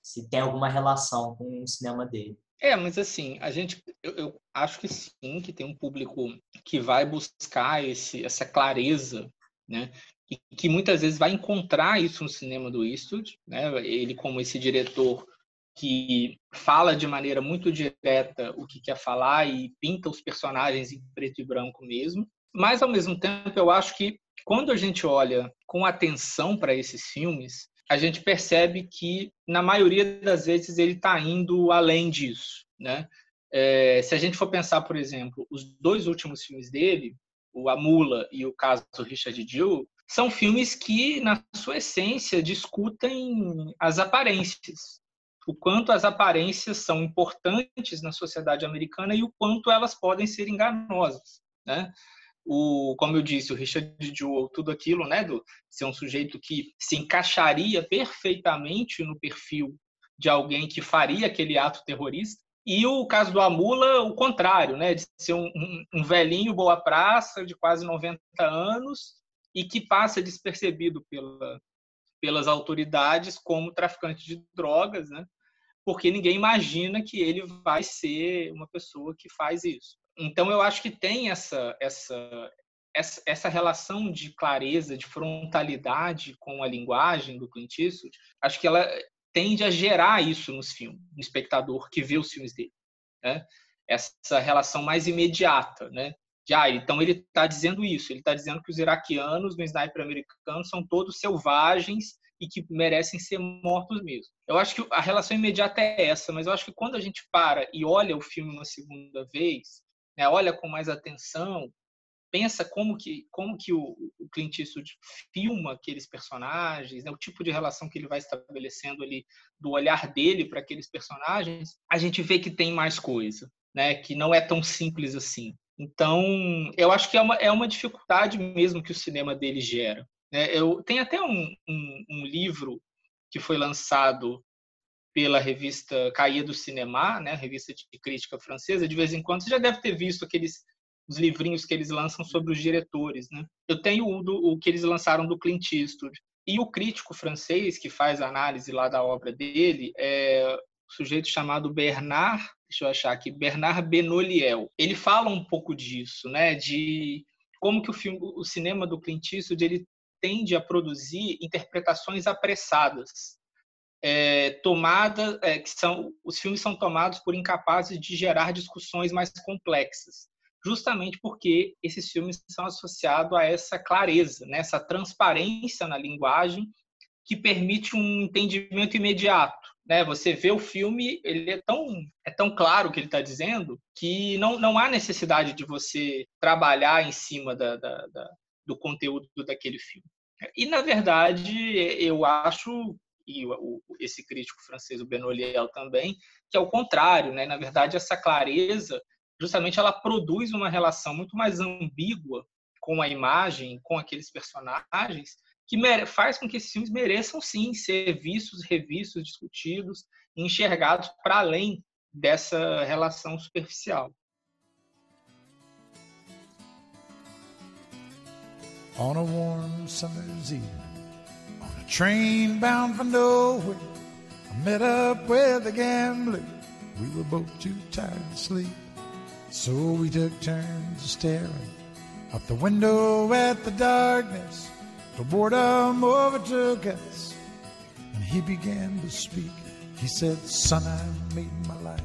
se tem alguma relação com o cinema dele. É, mas assim, a gente, eu, eu acho que sim, que tem um público que vai buscar esse, essa clareza, né? E que muitas vezes vai encontrar isso no cinema do Eastwood, né? Ele como esse diretor que fala de maneira muito direta o que quer falar e pinta os personagens em preto e branco mesmo. Mas, ao mesmo tempo, eu acho que quando a gente olha com atenção para esses filmes, a gente percebe que, na maioria das vezes, ele está indo além disso. Né? É, se a gente for pensar, por exemplo, os dois últimos filmes dele, o A Mula e o caso do Richard Dill, são filmes que, na sua essência, discutem as aparências o quanto as aparências são importantes na sociedade americana e o quanto elas podem ser enganosas, né? O, como eu disse, o Richard Jewell, tudo aquilo, né, do ser um sujeito que se encaixaria perfeitamente no perfil de alguém que faria aquele ato terrorista. E o caso do Amula, o contrário, né, de ser um, um, um velhinho boa praça de quase 90 anos e que passa despercebido pela, pelas autoridades como traficante de drogas, né? Porque ninguém imagina que ele vai ser uma pessoa que faz isso. Então eu acho que tem essa essa essa, relação de clareza, de frontalidade com a linguagem do Clint Eastwood, acho que ela tende a gerar isso nos filmes, no espectador que vê os filmes dele, né? Essa relação mais imediata, né? De, ah, então ele está dizendo isso, ele está dizendo que os iraquianos no sniper americano são todos selvagens e que merecem ser mortos mesmo. Eu acho que a relação imediata é essa, mas eu acho que quando a gente para e olha o filme uma segunda vez, né, olha com mais atenção, pensa como que como que o, o Clint Eastwood filma aqueles personagens, né, o tipo de relação que ele vai estabelecendo ali do olhar dele para aqueles personagens, a gente vê que tem mais coisa, né, que não é tão simples assim. Então, eu acho que é uma, é uma dificuldade mesmo que o cinema dele gera. Né? Eu, tem até um, um, um, livro que foi lançado pela revista Caia do Cinema, né? revista de crítica francesa. De vez em quando você já deve ter visto aqueles os livrinhos que eles lançam sobre os diretores. Né? Eu tenho o, do, o que eles lançaram do Clint Eastwood. E o crítico francês que faz a análise lá da obra dele é um sujeito chamado Bernard, deixa eu achar aqui, Bernard Benoliel. Ele fala um pouco disso, né, de como que o filme, o cinema do Clint Eastwood ele tende a produzir interpretações apressadas, é, tomada, é, que são os filmes são tomados por incapazes de gerar discussões mais complexas. justamente porque esses filmes são associados a essa clareza, né? essa transparência na linguagem que permite um entendimento imediato. Né? Você vê o filme, ele é tão, é tão claro o que ele está dizendo que não, não há necessidade de você trabalhar em cima da, da, da, do conteúdo daquele filme. E, na verdade, eu acho, e esse crítico francês, o Benoliel também, que é o contrário. Né? Na verdade, essa clareza justamente ela produz uma relação muito mais ambígua com a imagem, com aqueles personagens, que faz com que esses filmes mereçam sim ser vistos, revistos, discutidos, enxergados para além dessa relação superficial. On a warm summer's evening, on a train bound for nowhere, I met up with a gambler. We were both too tired to sleep. So we took turns staring out the window at the darkness. The boredom overtook us, and he began to speak. He said, Son, I made my life.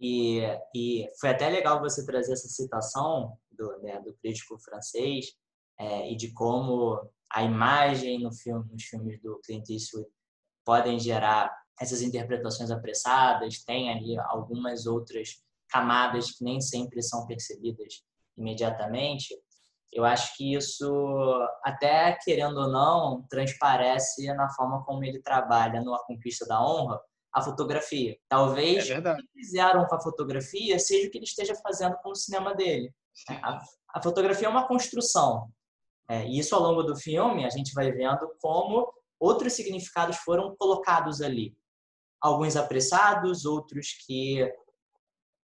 E, e foi até legal você trazer essa citação do, né, do crítico francês é, e de como a imagem no filme, nos filmes do Clint Eastwood podem gerar essas interpretações apressadas. Tem ali algumas outras camadas que nem sempre são percebidas imediatamente, eu acho que isso, até querendo ou não, transparece na forma como ele trabalha no A Conquista da Honra, a fotografia. Talvez é o que fizeram com a fotografia seja o que ele esteja fazendo com o cinema dele. A, a fotografia é uma construção. É, e isso, ao longo do filme, a gente vai vendo como outros significados foram colocados ali. Alguns apressados, outros que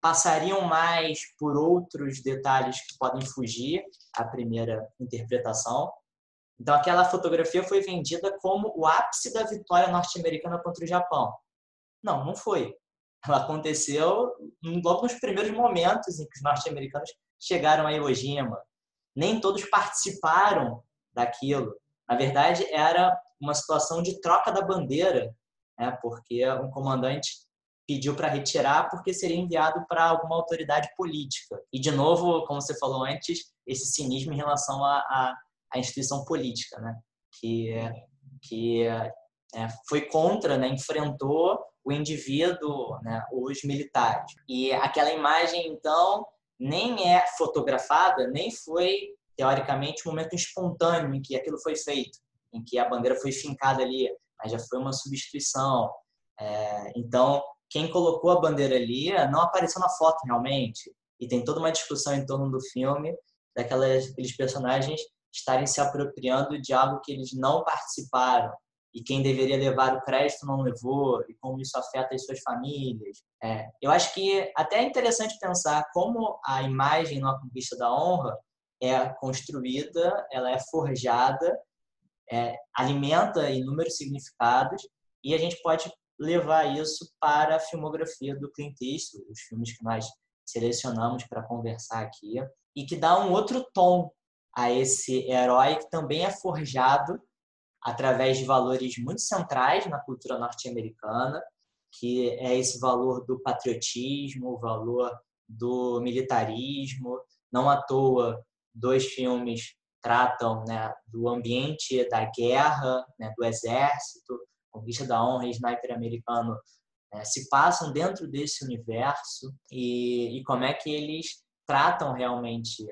passariam mais por outros detalhes que podem fugir à primeira interpretação. Então, aquela fotografia foi vendida como o ápice da vitória norte-americana contra o Japão. Não, não foi. Ela aconteceu logo nos primeiros momentos em que os norte-americanos chegaram a Iwo Jima. Nem todos participaram daquilo. Na verdade, era uma situação de troca da bandeira, né? porque um comandante pediu para retirar porque seria enviado para alguma autoridade política. E, de novo, como você falou antes, esse cinismo em relação à, instituição política, né? que, que é, foi contra, né? enfrentou o indivíduo, né? os militares. E aquela imagem, então, nem é fotografada, nem foi, teoricamente, um momento espontâneo em que aquilo foi feito, em que a bandeira foi fincada ali, mas já foi uma substituição. É, então, quem colocou a bandeira ali não apareceu na foto realmente. E tem toda uma discussão em torno do filme daquelas aqueles personagens estarem se apropriando de algo que eles não participaram e quem deveria levar o crédito não levou e como isso afeta as suas famílias. É, eu acho que até é interessante pensar como a imagem na Conquista da Honra é construída, ela é forjada, é, alimenta inúmeros significados e a gente pode levar isso para a filmografia do Clint Eastwood, os filmes que nós selecionamos para conversar aqui, e que dá um outro tom a esse herói que também é forjado através de valores muito centrais na cultura norte-americana, que é esse valor do patriotismo, o valor do militarismo. Não à toa, dois filmes tratam né, do ambiente da guerra, né, do exército, Conquista da Honra e Sniper Americano é, se passam dentro desse universo e, e como é que eles tratam realmente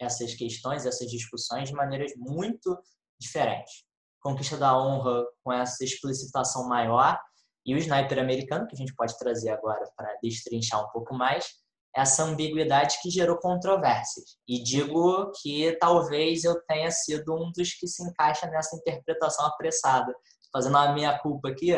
essas questões, essas discussões de maneiras muito diferentes. Conquista da Honra com essa explicitação maior e o Sniper Americano, que a gente pode trazer agora para destrinchar um pouco mais, essa ambiguidade que gerou controvérsias. E digo que talvez eu tenha sido um dos que se encaixa nessa interpretação apressada fazendo a minha culpa aqui,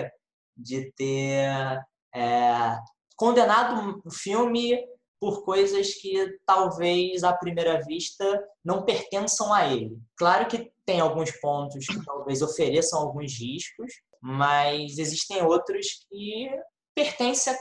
de ter é, condenado o filme por coisas que talvez à primeira vista não pertençam a ele. Claro que tem alguns pontos que talvez ofereçam alguns riscos, mas existem outros que pertencem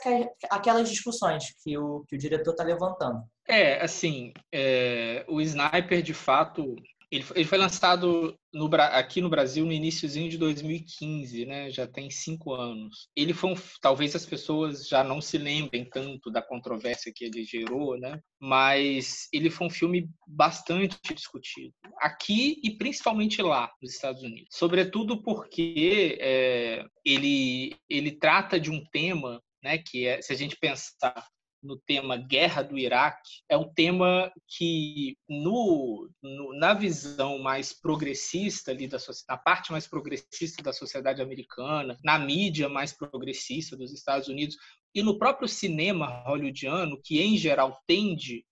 àquelas discussões que o, que o diretor está levantando. É, assim, é, o Sniper, de fato, Ele, ele foi lançado no, aqui no Brasil no iníciozinho de 2015, né? Já tem cinco anos. Ele foi um, talvez as pessoas já não se lembrem tanto da controvérsia que ele gerou, né? Mas ele foi um filme bastante discutido aqui e principalmente lá nos Estados Unidos, sobretudo porque é, ele ele trata de um tema, né? Que é, se a gente pensar no tema guerra do Iraque é um tema que no, no, na visão mais progressista ali da na parte mais progressista da sociedade americana na mídia mais progressista dos Estados Unidos e no próprio cinema hollywoodiano que em geral tende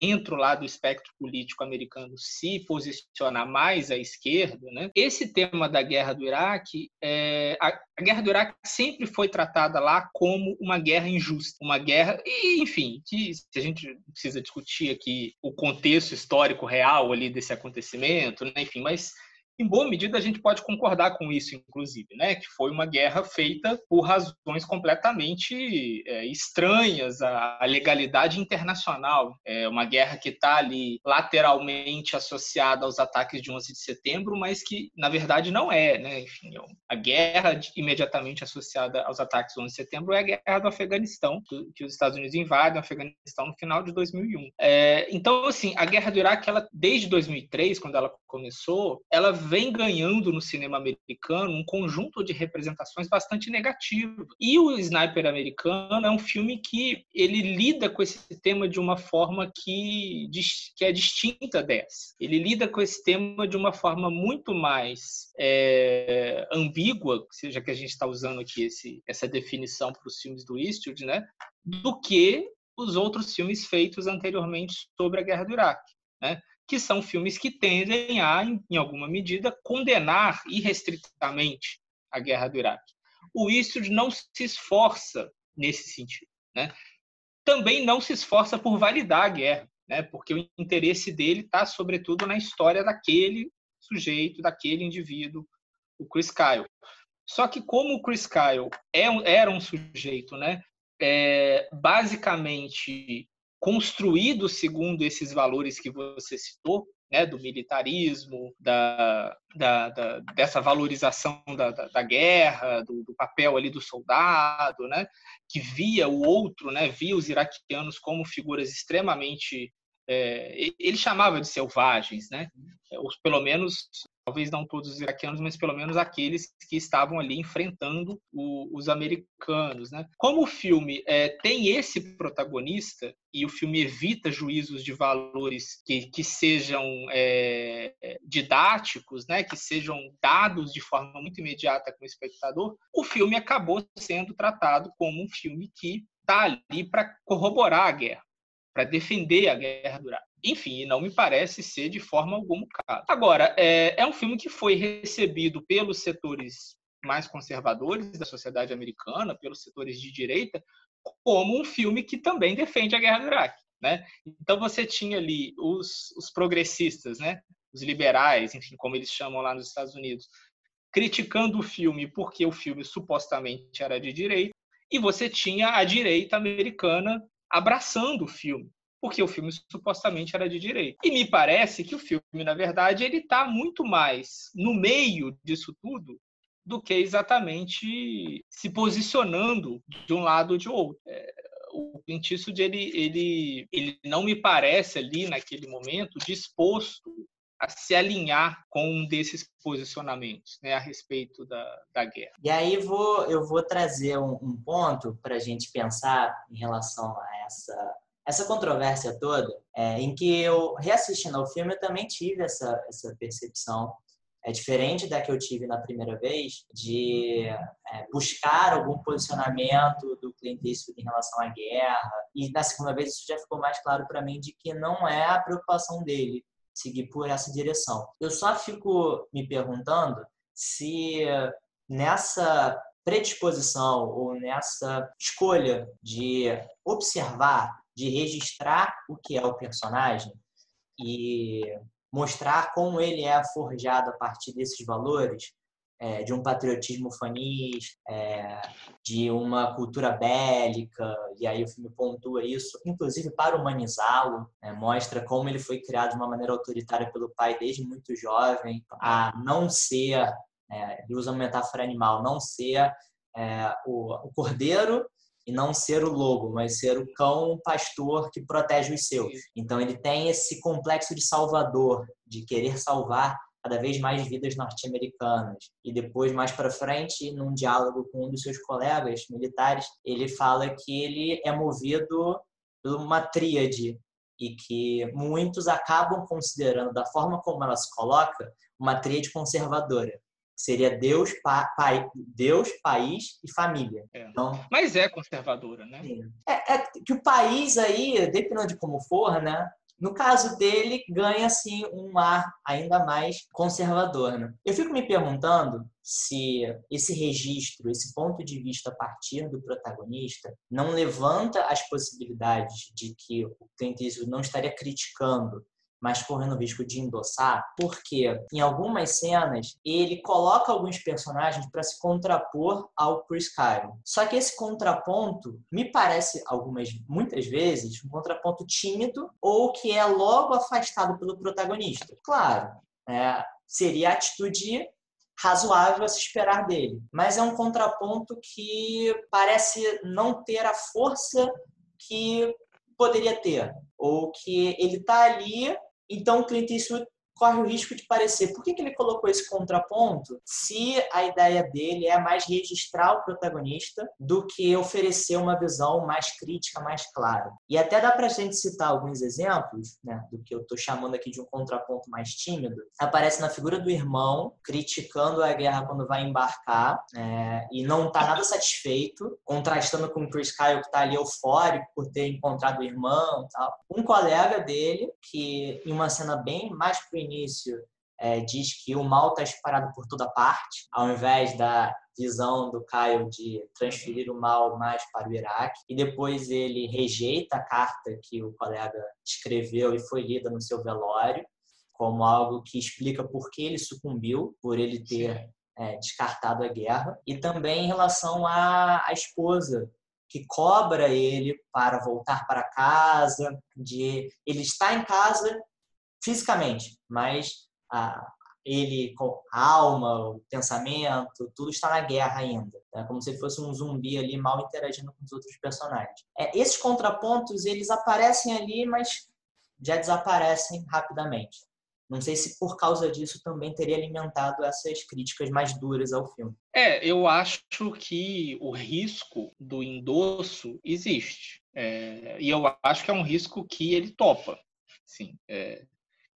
dentro lá do espectro político americano se posicionar mais à esquerda, né? esse tema da guerra do Iraque, é, a, a, guerra do Iraque sempre foi tratada lá como uma guerra injusta, uma guerra, e, enfim, que se a gente precisa discutir aqui o contexto histórico real ali desse acontecimento, né? enfim, mas em boa medida a gente pode concordar com isso, inclusive, né? Que foi uma guerra feita por razões completamente é, estranhas à, legalidade internacional. É uma guerra que está ali lateralmente associada aos ataques de 11 de setembro, mas que na verdade não é, né? Enfim, é a guerra imediatamente associada aos ataques de 11 de setembro é a guerra do Afeganistão, que os Estados Unidos invadem o Afeganistão no final de 2001. É, então, assim, a guerra do Iraque, ela desde 2003, quando ela começou, ela vem ganhando no cinema americano um conjunto de representações bastante negativo. E o Sniper Americano é um filme que ele lida com esse tema de uma forma que, que é distinta dessa. Ele lida com esse tema de uma forma muito mais é, ambígua, seja que a gente está usando aqui esse, essa definição para os filmes do Eastwood, né, do que os outros filmes feitos anteriormente sobre a Guerra do Iraque. Né? Que são filmes que tendem a, em alguma medida, condenar irrestritamente a guerra do Iraque. O Eastwood não se esforça nesse sentido. Né? Também não se esforça por validar a guerra, né? porque o interesse dele está, sobretudo, na história daquele sujeito, daquele indivíduo, o Chris Kyle. Só que como o Chris Kyle é era um sujeito né, é, basicamente construído segundo esses valores que você citou, né, do militarismo, da, da, da dessa valorização da, da guerra, do, do, papel ali do soldado, né, que via o outro, né, via os iraquianos como figuras extremamente é, ele chamava de selvagens, né? Ou pelo menos talvez não todos os iraquianos, mas pelo menos aqueles que estavam ali enfrentando o, os americanos. Né? Como o filme é, tem esse protagonista e o filme evita juízos de valores que, que sejam é, didáticos, né? que sejam dados de forma muito imediata com o espectador, o filme acabou sendo tratado como um filme que está ali para corroborar a guerra, para defender a guerra do Iraque. Enfim, não me parece ser de forma alguma o caso. Agora, é, é um filme que foi recebido pelos setores mais conservadores da sociedade americana, pelos setores de direita, como um filme que também defende a guerra do Iraque. Né? Então você tinha ali os, os progressistas, né? os liberais, enfim, como eles chamam lá nos Estados Unidos, criticando o filme porque o filme supostamente era de direita, e você tinha a direita americana abraçando o filme, porque o filme supostamente era de direita. E me parece que o filme, na verdade, ele está muito mais no meio disso tudo do que exatamente se posicionando de um lado ou de outro. É, o Clint Eastwood, ele, ele, ele não me parece ali, naquele momento, disposto a se alinhar com um desses posicionamentos né, a respeito da, da guerra. E aí vou, eu vou trazer um, um ponto para a gente pensar em relação a essa essa controvérsia toda, é, em que eu, reassistindo ao filme, eu também tive essa, essa percepção. É diferente da que eu tive na primeira vez, de é, buscar algum posicionamento do Clint Eastwood em relação à guerra. E na segunda vez isso já ficou mais claro para mim de que não é a preocupação dele seguir por essa direção. Eu só fico me perguntando se nessa predisposição ou nessa escolha de observar de registrar o que é o personagem e mostrar como ele é forjado a partir desses valores, é, de um patriotismo fanista, é, de uma cultura bélica, e aí o filme pontua isso, inclusive para humanizá-lo, né, mostra como ele foi criado de uma maneira autoritária pelo pai desde muito jovem, a não ser, é, ele usa uma metáfora animal, não ser é, o, o cordeiro e não ser o lobo, mas ser o cão pastor que protege os seus. Então ele tem esse complexo de salvador, de querer salvar cada vez mais vidas norte-americanas. E depois, mais para frente, num diálogo com um dos seus colegas militares, ele fala que ele é movido por uma tríade e que muitos acabam considerando, da forma como ela se coloca, uma tríade conservadora seria Deus, pa, pai, Deus, país e família. É. Então, Mas é conservadora, né? É, é, que o país aí, dependendo de como for, né? No caso dele, ganha assim um ar ainda mais conservador. Né? Eu fico me perguntando se esse registro, esse ponto de vista a partir do protagonista, não levanta as possibilidades de que o Clint Eastwood não estaria criticando mas correndo o risco de endossar, porque em algumas cenas ele coloca alguns personagens para se contrapor ao Chris Kyle. Só que esse contraponto me parece algumas muitas vezes um contraponto tímido ou que é logo afastado pelo protagonista. Claro, é, seria a atitude razoável a se esperar dele, mas é um contraponto que parece não ter a força que poderia ter, ou que ele está ali então, o Clint Eastwood corre o risco de parecer. Por que, que ele colocou esse contraponto se a ideia dele é mais registrar o protagonista do que oferecer uma visão mais crítica, mais clara? E até dá para a gente citar alguns exemplos né, do que eu estou chamando aqui de um contraponto mais tímido. Aparece na figura do irmão criticando a guerra quando vai embarcar é, e não está nada satisfeito, contrastando com o Chris Kyle que está ali eufórico por ter encontrado o irmão tal. Um colega dele que em uma cena bem mais pro início é, diz que o mal está espalhado por toda parte, ao invés da visão do Caio de transferir o mal mais para o Iraque. E depois ele rejeita a carta que o colega escreveu e foi lida no seu velório, como algo que explica por que ele sucumbiu, por ele ter é, descartado a guerra. E também em relação à, à esposa, que cobra ele para voltar para casa, de ele está em casa fisicamente, mas a, ele com a alma, o pensamento, tudo está na guerra ainda. É como se fosse um zumbi ali mal interagindo com os outros personagens. É, esses contrapontos eles aparecem ali, mas já desaparecem rapidamente. Não sei se por causa disso também teria alimentado essas críticas mais duras ao filme. É, eu acho que o risco do endosso existe. É, e eu acho que é um risco que ele topa. Sim, é,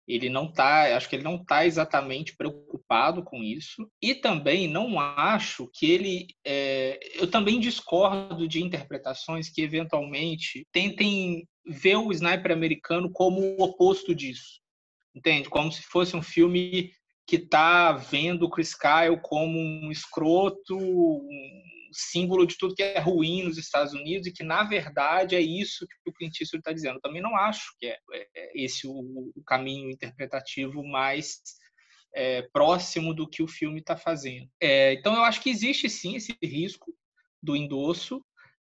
ele não tá, acho que ele não está exatamente preocupado com isso. E também não acho que ele. É, eu também discordo de interpretações que eventualmente tentem ver o sniper americano como o oposto disso. Entende? Como se fosse um filme que está vendo Chris Kyle como um escroto, um símbolo de tudo que é ruim nos Estados Unidos e que, na verdade, é isso que o Clint Eastwood está dizendo. Eu também não acho que é, é esse o, caminho interpretativo mais é, próximo do que o filme está fazendo. É, então, eu acho que existe, sim, esse risco do endosso.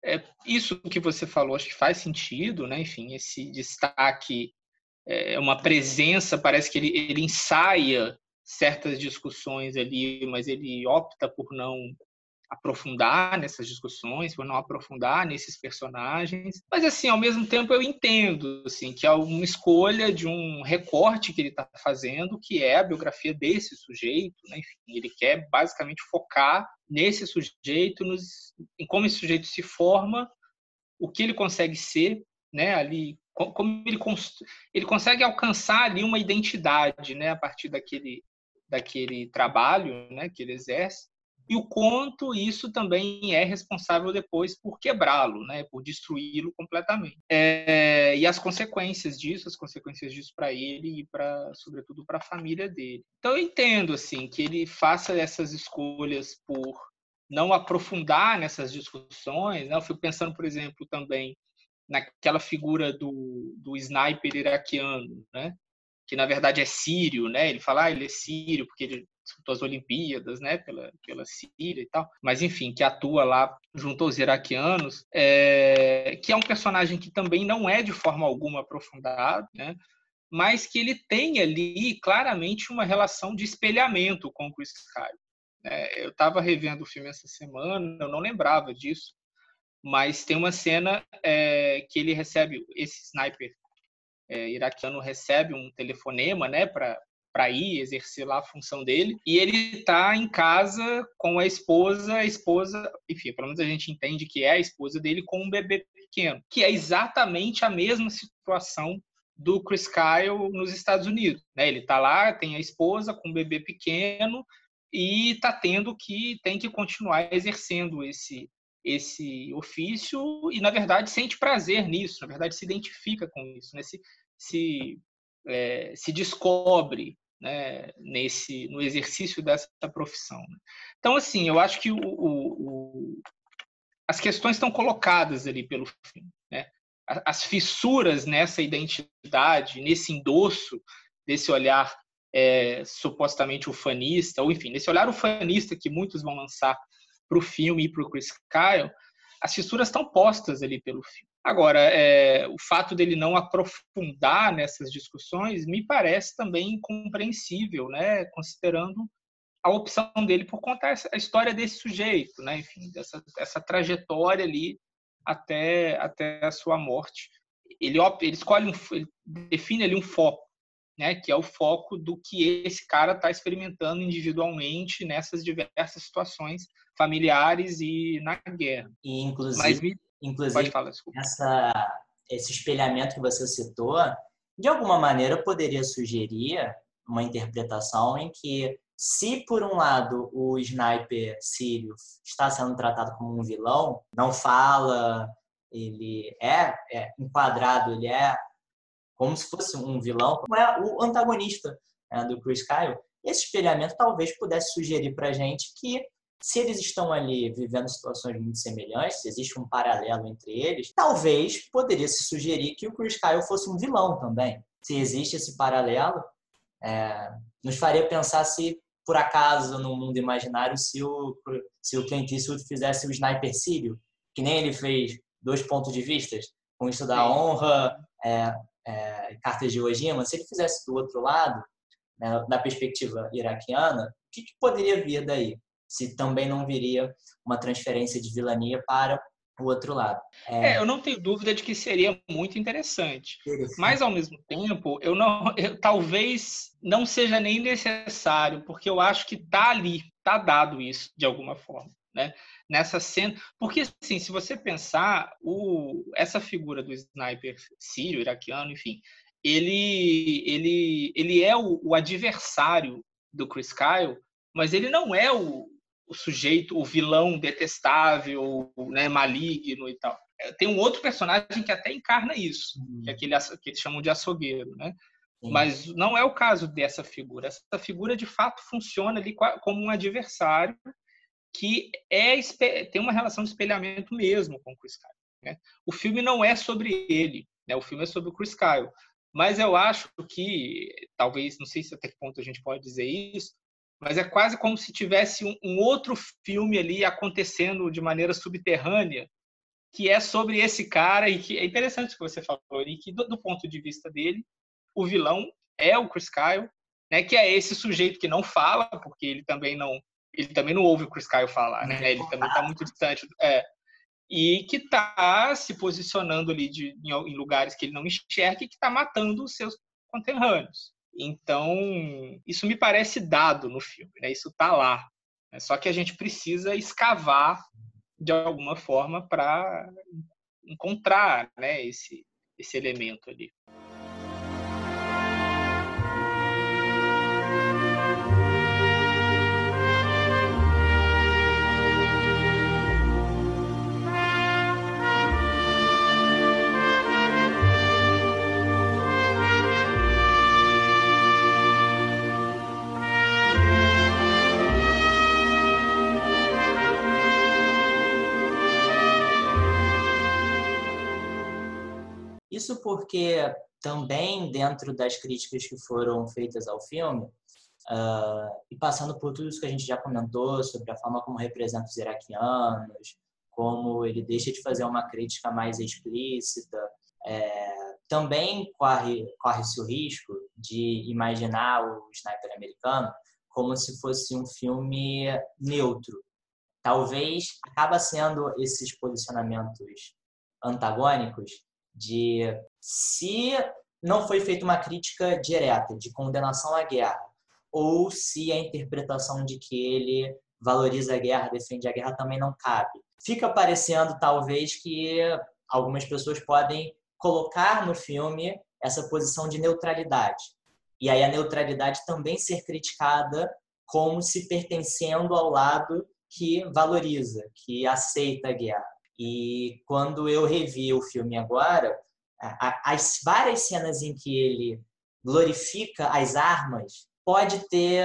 É, isso que você falou, acho que faz sentido, né? enfim, esse destaque, é uma presença, parece que ele, ele ensaia certas discussões ali, mas ele opta por não aprofundar nessas discussões, por não aprofundar nesses personagens. Mas, assim, ao mesmo tempo eu entendo, assim, que é uma escolha de um recorte que ele está fazendo, que é a biografia desse sujeito, né? Enfim, ele quer basicamente focar nesse sujeito, nos, em como esse sujeito se forma, o que ele consegue ser, né? Ali, como ele, ele consegue alcançar ali uma identidade, né? A partir daquele daquele trabalho, né? Que ele exerce e o quanto isso também é responsável depois por quebrá-lo, né, por destruí-lo completamente. É, e as consequências disso, as consequências disso para ele e para, sobretudo, para a família dele. Então eu entendo assim que ele faça essas escolhas por não aprofundar nessas discussões. Né? Eu fico pensando, por exemplo, também naquela figura do, do sniper iraquiano, né? que na verdade é sírio, né? Ele fala, ah, ele é sírio porque ele disputou as Olimpíadas, né, pela, pela Síria e tal, mas enfim, que atua lá junto aos iraquianos, é, que é um personagem que também não é de forma alguma aprofundado, né, mas que ele tem ali claramente uma relação de espelhamento com o Chris Kyle. É, eu estava revendo o filme essa semana, eu não lembrava disso, mas tem uma cena é, que ele recebe, esse sniper é, iraquiano recebe um telefonema, né, para para ir exercer lá a função dele. E ele está em casa com a esposa, a esposa, enfim, pelo menos a gente entende que é a esposa dele com um bebê pequeno, que é exatamente a mesma situação do Chris Kyle nos Estados Unidos. Né? Ele está lá, tem a esposa com um bebê pequeno e está tendo que tem que continuar exercendo esse esse ofício e na verdade sente prazer nisso, na verdade se identifica com isso, né? se, se, é, se descobre né, nesse no exercício dessa profissão. Né? Então assim, eu acho que o, o, as questões estão colocadas ali pelo filme, né? As fissuras nessa identidade, nesse endosso desse olhar é, supostamente ufanista, ou enfim, nesse olhar ufanista que muitos vão lançar para o filme e para o Chris Kyle, as fissuras estão postas ali pelo filme. Agora, é, o fato dele não aprofundar nessas discussões me parece também compreensível, né, considerando a opção dele por contar a história desse sujeito, né, enfim, dessa, essa trajetória ali até, até a sua morte. Ele, ele escolhe, um, ele define ali um foco, né, que é o foco do que esse cara está experimentando individualmente nessas diversas situações familiares e na guerra. E inclusive, Mas, inclusive falar, essa, esse espelhamento que você citou, de alguma maneira poderia sugerir uma interpretação em que se por um lado o sniper sírio está sendo tratado como um vilão, não fala, ele é, é enquadrado, ele é como se fosse um vilão, como é o antagonista né, do Chris Kyle, esse espelhamento talvez pudesse sugerir para a gente que se eles estão ali vivendo situações muito semelhantes, se existe um paralelo entre eles, talvez poderia se sugerir que o Chris Kyle fosse um vilão também. Se existe esse paralelo, é, nos faria pensar se, por acaso, no mundo imaginário, se o, se o Clint Eastwood fizesse o Sniper Sírio, que nem ele fez dois pontos de vista, com isso da honra, é, é, cartas de Ojima, se ele fizesse do outro lado, né, na perspectiva iraquiana, o que, que poderia vir daí? Se também não viria uma transferência de vilania para o outro lado. É... é... eu não tenho dúvida de que seria muito interessante. interessante. Mas ao mesmo tempo, eu não, eu, talvez não seja nem necessário, porque eu acho que tá ali, tá dado isso de alguma forma, né? nessa cena. Porque, assim, se você pensar, o, essa figura do sniper sírio, iraquiano, enfim, ele, ele, ele é o, o adversário do Chris Kyle, mas ele não é o, o sujeito, o vilão detestável, né, maligno e tal. É, tem um outro personagem que até encarna isso, uhum. que é aquele que eles chamam de açougueiro, né? Sim. Mas não é o caso dessa figura. Essa figura, de fato, funciona ali como um adversário que é, tem uma relação de espelhamento mesmo com o Chris Kyle. Né? O filme não é sobre ele, né? o filme é sobre o Chris Kyle. Mas eu acho que, talvez, não sei se até que ponto a gente pode dizer isso, mas é quase como se tivesse um, um outro filme ali acontecendo de maneira subterrânea, que é sobre esse cara, e que é interessante o que você falou, e que, do, do ponto de vista dele, o vilão é o Chris Kyle, né, que é esse sujeito que não fala, porque ele também não ele também não ouve o Chris Kyle falar, né? Ele também está muito distante. É, e que está se posicionando ali de, em, em, lugares que ele não enxerga e que está matando os seus conterrâneos. Então, isso me parece dado no filme, né? Isso está lá. Né? Só que a gente precisa escavar de alguma forma para encontrar né, esse, esse elemento ali. Isso porque também dentro das críticas que foram feitas ao filme, uh, e passando por tudo isso que a gente já comentou sobre a forma como representa os iraquianos, como ele deixa de fazer uma crítica mais explícita, é, também corre corre-se o risco de imaginar o sniper americano como se fosse um filme neutro. Talvez acaba sendo esses posicionamentos antagônicos de se não foi feita uma crítica direta de condenação à guerra, ou se a interpretação de que ele valoriza a guerra, defende a guerra também não cabe. Fica parecendo talvez que algumas pessoas podem colocar no filme essa posição de neutralidade. E aí a neutralidade também ser criticada como se pertencendo ao lado que valoriza, que aceita a guerra. E quando eu revi o filme agora, as várias cenas em que ele glorifica as armas pode ter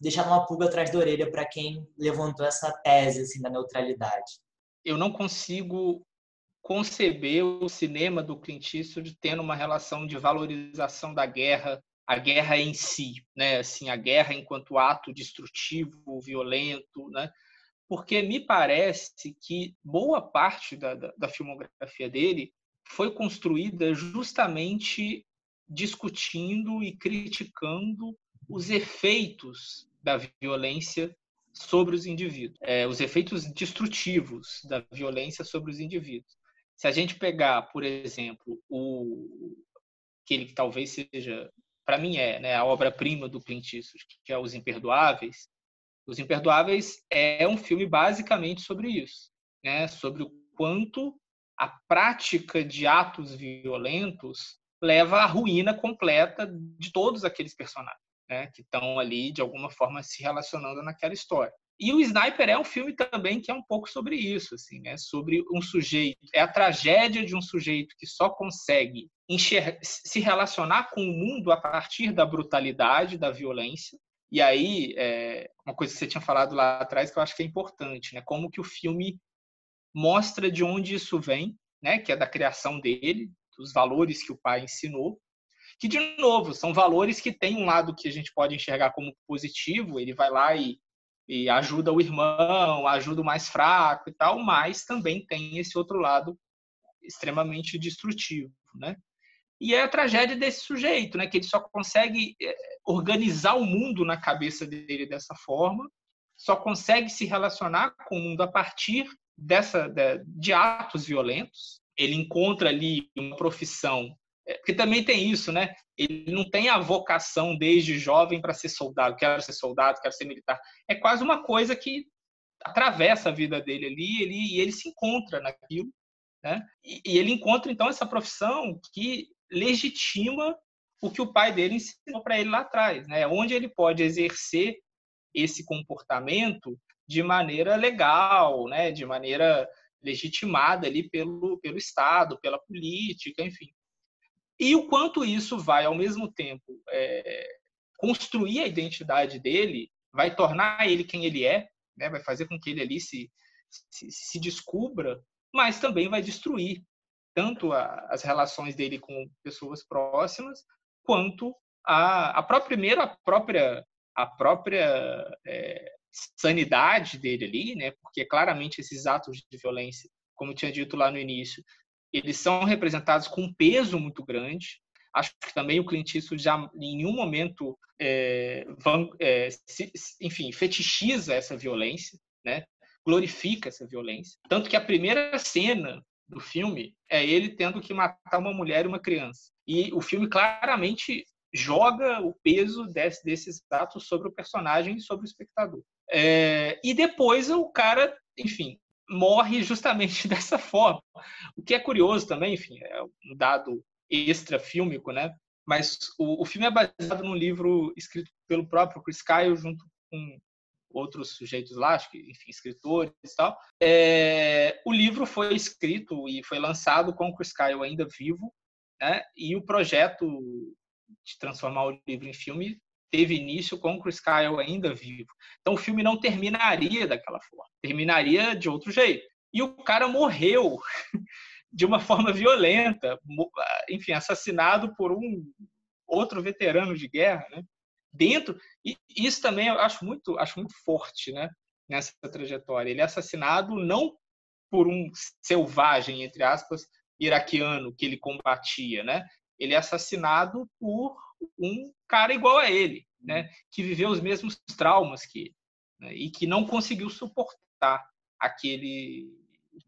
deixado uma pulga atrás da orelha para quem levantou essa tese assim, da neutralidade. Eu não consigo conceber o cinema do Clint Eastwood tendo uma relação de valorização da guerra, a guerra em si, né? Assim, a guerra enquanto ato destrutivo, violento, né? Porque me parece que boa parte da, da, da filmografia dele foi construída justamente discutindo e criticando os efeitos da violência sobre os indivíduos, é, os efeitos destrutivos da violência sobre os indivíduos. Se a gente pegar, por exemplo, o aquele que talvez seja, para mim é, né, a obra-prima do Clint Eastwood, que é Os Imperdoáveis, os Imperdoáveis é um filme basicamente sobre isso, né? Sobre o quanto a prática de atos violentos leva à ruína completa de todos aqueles personagens, né? Que estão ali de alguma forma se relacionando naquela história. E o Sniper é um filme também que é um pouco sobre isso, assim, né? Sobre um sujeito, é a tragédia de um sujeito que só consegue enxergar, se relacionar com o mundo a partir da brutalidade, da violência, e aí, é, uma coisa que você tinha falado lá atrás que eu acho que é importante, né? Como que o filme mostra de onde isso vem, né? Que é da criação dele, dos valores que o pai ensinou, que de novo são valores que têm um lado que a gente pode enxergar como positivo. Ele vai lá e, e ajuda o irmão, ajuda o mais fraco e tal, mas também tem esse outro lado extremamente destrutivo, né? E é a tragédia desse sujeito, né? Que ele só consegue é, organizar o mundo na cabeça dele dessa forma, só consegue se relacionar com o mundo a partir dessa de atos violentos. Ele encontra ali uma profissão, é, porque também tem isso, né? Ele não tem a vocação desde jovem para ser soldado, quero ser soldado, quero ser militar. É quase uma coisa que atravessa a vida dele ali, ele, e ele se encontra naquilo, né? E, e ele encontra então essa profissão que legitima o que o pai dele ensinou para ele lá atrás, né? Onde ele pode exercer esse comportamento de maneira legal, né? De maneira legitimada ali pelo pelo Estado, pela política, enfim. E o quanto isso vai ao mesmo tempo é, construir a identidade dele, vai tornar ele quem ele é, né? Vai fazer com que ele ali se se, se descubra, mas também vai destruir tanto a, as relações dele com pessoas próximas, quanto a, a própria, primeiro a própria a própria é, sanidade dele ali, né? Porque claramente esses atos de violência, como eu tinha dito lá no início, eles são representados com um peso muito grande. Acho que também o Clint Eastwood já em nenhum momento, é, van, é, se, enfim, fetichiza essa violência, né? Glorifica essa violência. Tanto que a primeira cena do filme é ele tendo que matar uma mulher e uma criança. E o filme claramente joga o peso desse, desses atos sobre o personagem e sobre o espectador. É, e depois o cara, enfim, morre justamente <laughs> dessa forma. O que é curioso também, enfim, é um dado extra fílmico, né? Mas o, o filme é baseado num livro escrito pelo próprio Chris Kyle junto com outros sujeitos lá, acho que, enfim, escritores e tal. É, o livro foi escrito e foi lançado com o Chris Kyle ainda vivo, né? E o projeto de transformar o livro em filme teve início com o Chris Kyle ainda vivo. Então o filme não terminaria daquela forma, terminaria de outro jeito. E o cara morreu <laughs> de uma forma violenta, enfim, assassinado por um outro veterano de guerra, né? Dentro e isso também eu acho muito acho muito forte né nessa trajetória. Ele é assassinado não por um selvagem entre aspas iraquiano que ele combatia né ele é assassinado por um cara igual a ele né que viveu os mesmos traumas que ele né, e que não conseguiu suportar aquele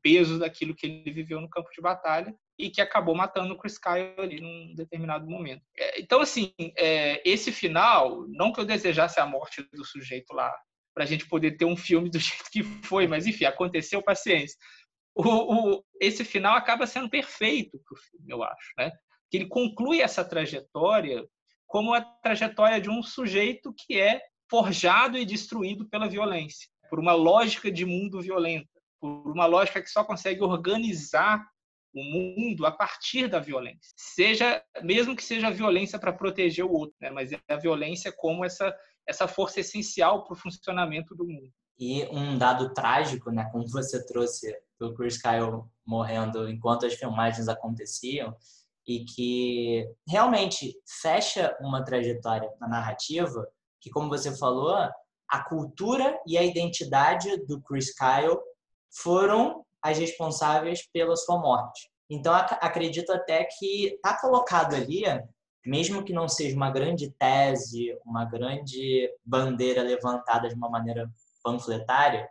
peso daquilo que ele viveu no campo de batalha e que acabou matando o Chris Kyle ali num determinado momento. É, então, assim, é, esse final, não que eu desejasse a morte do sujeito lá, para a gente poder ter um filme do <laughs> jeito que foi, mas enfim, aconteceu, paciência. O, o, esse final acaba sendo perfeito para o filme, eu acho, né? Que ele conclui essa trajetória como a trajetória de um sujeito que é forjado e destruído pela violência, por uma lógica de mundo violenta, por uma lógica que só consegue organizar o mundo a partir da violência. Seja, mesmo que seja a violência para proteger o outro, né? mas é a violência como essa, essa força essencial para o funcionamento do mundo. E um dado trágico, né, como você trouxe do Chris Kyle morrendo enquanto as filmagens aconteciam, e que realmente fecha uma trajetória na narrativa que, como você falou, a cultura e a identidade do Chris Kyle foram as responsáveis pela sua morte. Então, acredito até que está colocado ali, mesmo que não seja uma grande tese, uma grande bandeira levantada de uma maneira panfletária,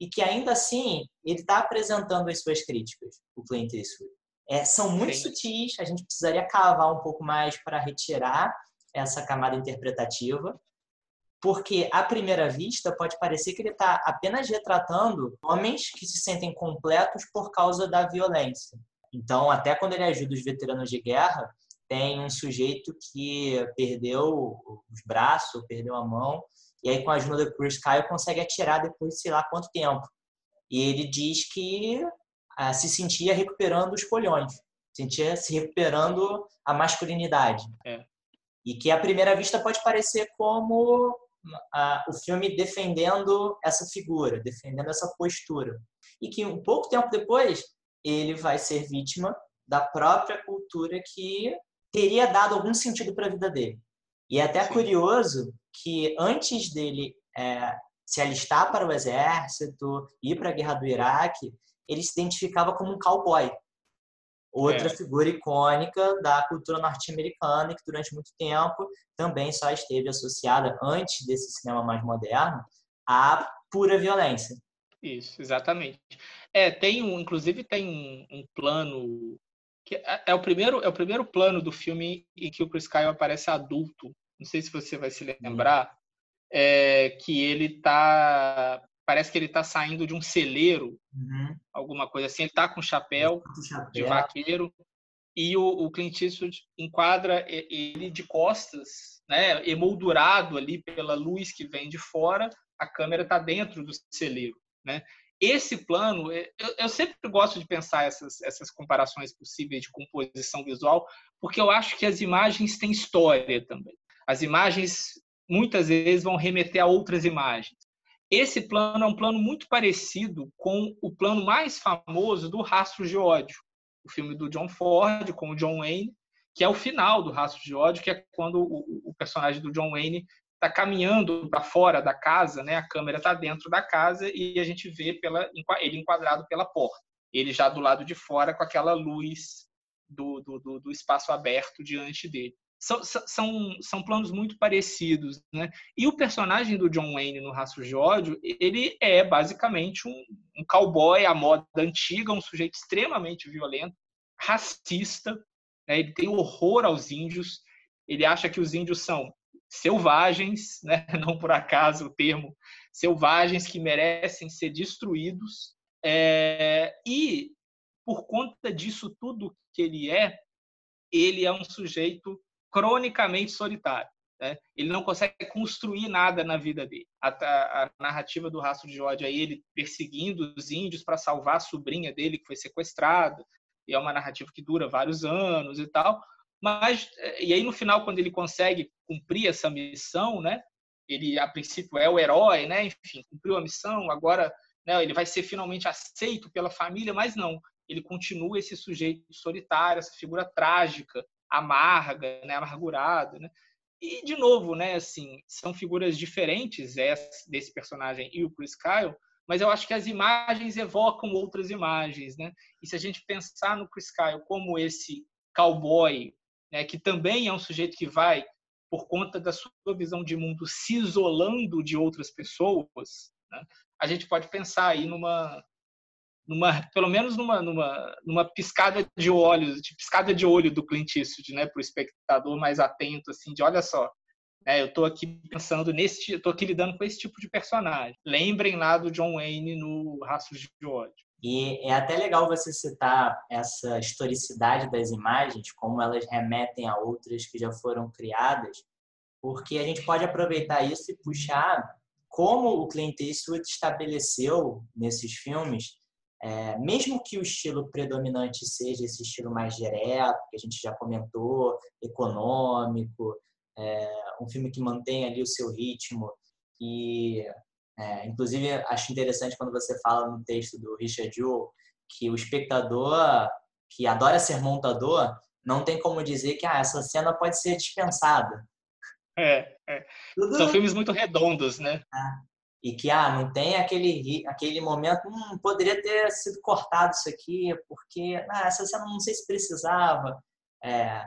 e que ainda assim ele está apresentando as suas críticas, o Clint Eastwood. É, são muito Sim. sutis, a gente precisaria cavar um pouco mais para retirar essa camada interpretativa, porque à primeira vista pode parecer que ele está apenas retratando homens que se sentem completos por causa da violência. Então, até quando ele ajuda os veteranos de guerra, tem um sujeito que perdeu os braços, perdeu a mão, e aí com a ajuda do Chris Kyle consegue atirar depois de sei lá quanto tempo. E ele diz que ah, se sentia recuperando os colhões, sentia se recuperando a masculinidade. É. E que à primeira vista pode parecer como o filme defendendo essa figura, defendendo essa postura. E que um pouco tempo depois ele vai ser vítima da própria cultura que teria dado algum sentido para a vida dele. E é até Sim. curioso que antes dele é, se alistar para o exército, ir para a guerra do Iraque, ele se identificava como um cowboy. Outra é. figura icônica da cultura norte-americana que durante muito tempo também só esteve associada, antes desse cinema mais moderno, à pura violência. Isso, exatamente. É, tem um, inclusive tem um, um plano que é, é, o primeiro é o primeiro plano do filme em que o Chris Kyle aparece adulto. Não sei se você vai se lembrar, é, que ele tá parece que ele está saindo de um celeiro, uhum. alguma coisa assim. Ele está com chapéu, chapéu, de vaqueiro e o, o Clint Eastwood enquadra ele de costas, né, emoldurado ali pela luz que vem de fora. A câmera está dentro do celeiro, né? Esse plano, eu, eu sempre gosto de pensar essas, essas comparações possíveis de composição visual, porque eu acho que as imagens têm história também. As imagens muitas vezes vão remeter a outras imagens. Esse plano é um plano muito parecido com o plano mais famoso do Rastro de Ódio, o filme do John Ford com o John Wayne, que é o final do Rastro de Ódio, que é quando o, personagem do John Wayne está caminhando para fora da casa, né? A câmera está dentro da casa e a gente vê pela, ele enquadrado pela porta. Ele já do lado de fora com aquela luz do, do, do espaço aberto diante dele são, são, são planos muito parecidos, né? E o personagem do John Wayne no Rastro de Ódio, ele é basicamente um, um cowboy à moda antiga, um sujeito extremamente violento, racista, né? ele tem horror aos índios, ele acha que os índios são selvagens, né? <laughs> não por acaso o termo selvagens que merecem ser destruídos, é... e por conta disso tudo que ele é, ele é um sujeito cronicamente solitário. Né? Ele não consegue construir nada na vida dele. A, a, a narrativa do Rastro de Ódio é ele perseguindo os índios para salvar a sobrinha dele que foi sequestrada. E é uma narrativa que dura vários anos e tal. Mas eh, e aí no final quando ele consegue cumprir essa missão, né? Ele a princípio é o herói, né? Enfim, cumpriu a missão. Agora, né? Ele vai ser finalmente aceito pela família, mas não. Ele continua esse sujeito solitário, essa figura trágica amarga, né, amargurado, né? E, de novo, né, assim, são figuras diferentes desse personagem e o Chris Kyle, mas eu acho que as imagens evocam outras imagens, né? E se a gente pensar no Chris Kyle como esse cowboy, né, que também é um sujeito que vai, por conta da sua visão de mundo, se isolando de outras pessoas, né? a gente pode pensar aí numa numa, pelo menos numa, numa, numa piscada de olhos, de piscada de olho do Clint Eastwood, né, para o espectador mais atento, assim, de olha só, né, eu estou aqui pensando nesse, estou aqui lidando com esse tipo de personagem. Lembrem lá do John Wayne no Rastros de ódio. E é até legal você citar essa historicidade das imagens, como elas remetem a outras que já foram criadas, porque a gente pode aproveitar isso e puxar como o Clint Eastwood estabeleceu nesses filmes é, mesmo que o estilo predominante seja esse estilo mais direto, que a gente já comentou, econômico, é, um filme que mantém ali o seu ritmo e, é, inclusive, acho interessante quando você fala no texto do Richard Jewell que o espectador que adora ser montador não tem como dizer que ah, essa cena pode ser dispensada. É, é. São filmes muito redondos, né? É e que ah, não tem aquele, aquele momento, hum, poderia ter sido cortado isso aqui, porque ah, essa cena não sei se precisava. É,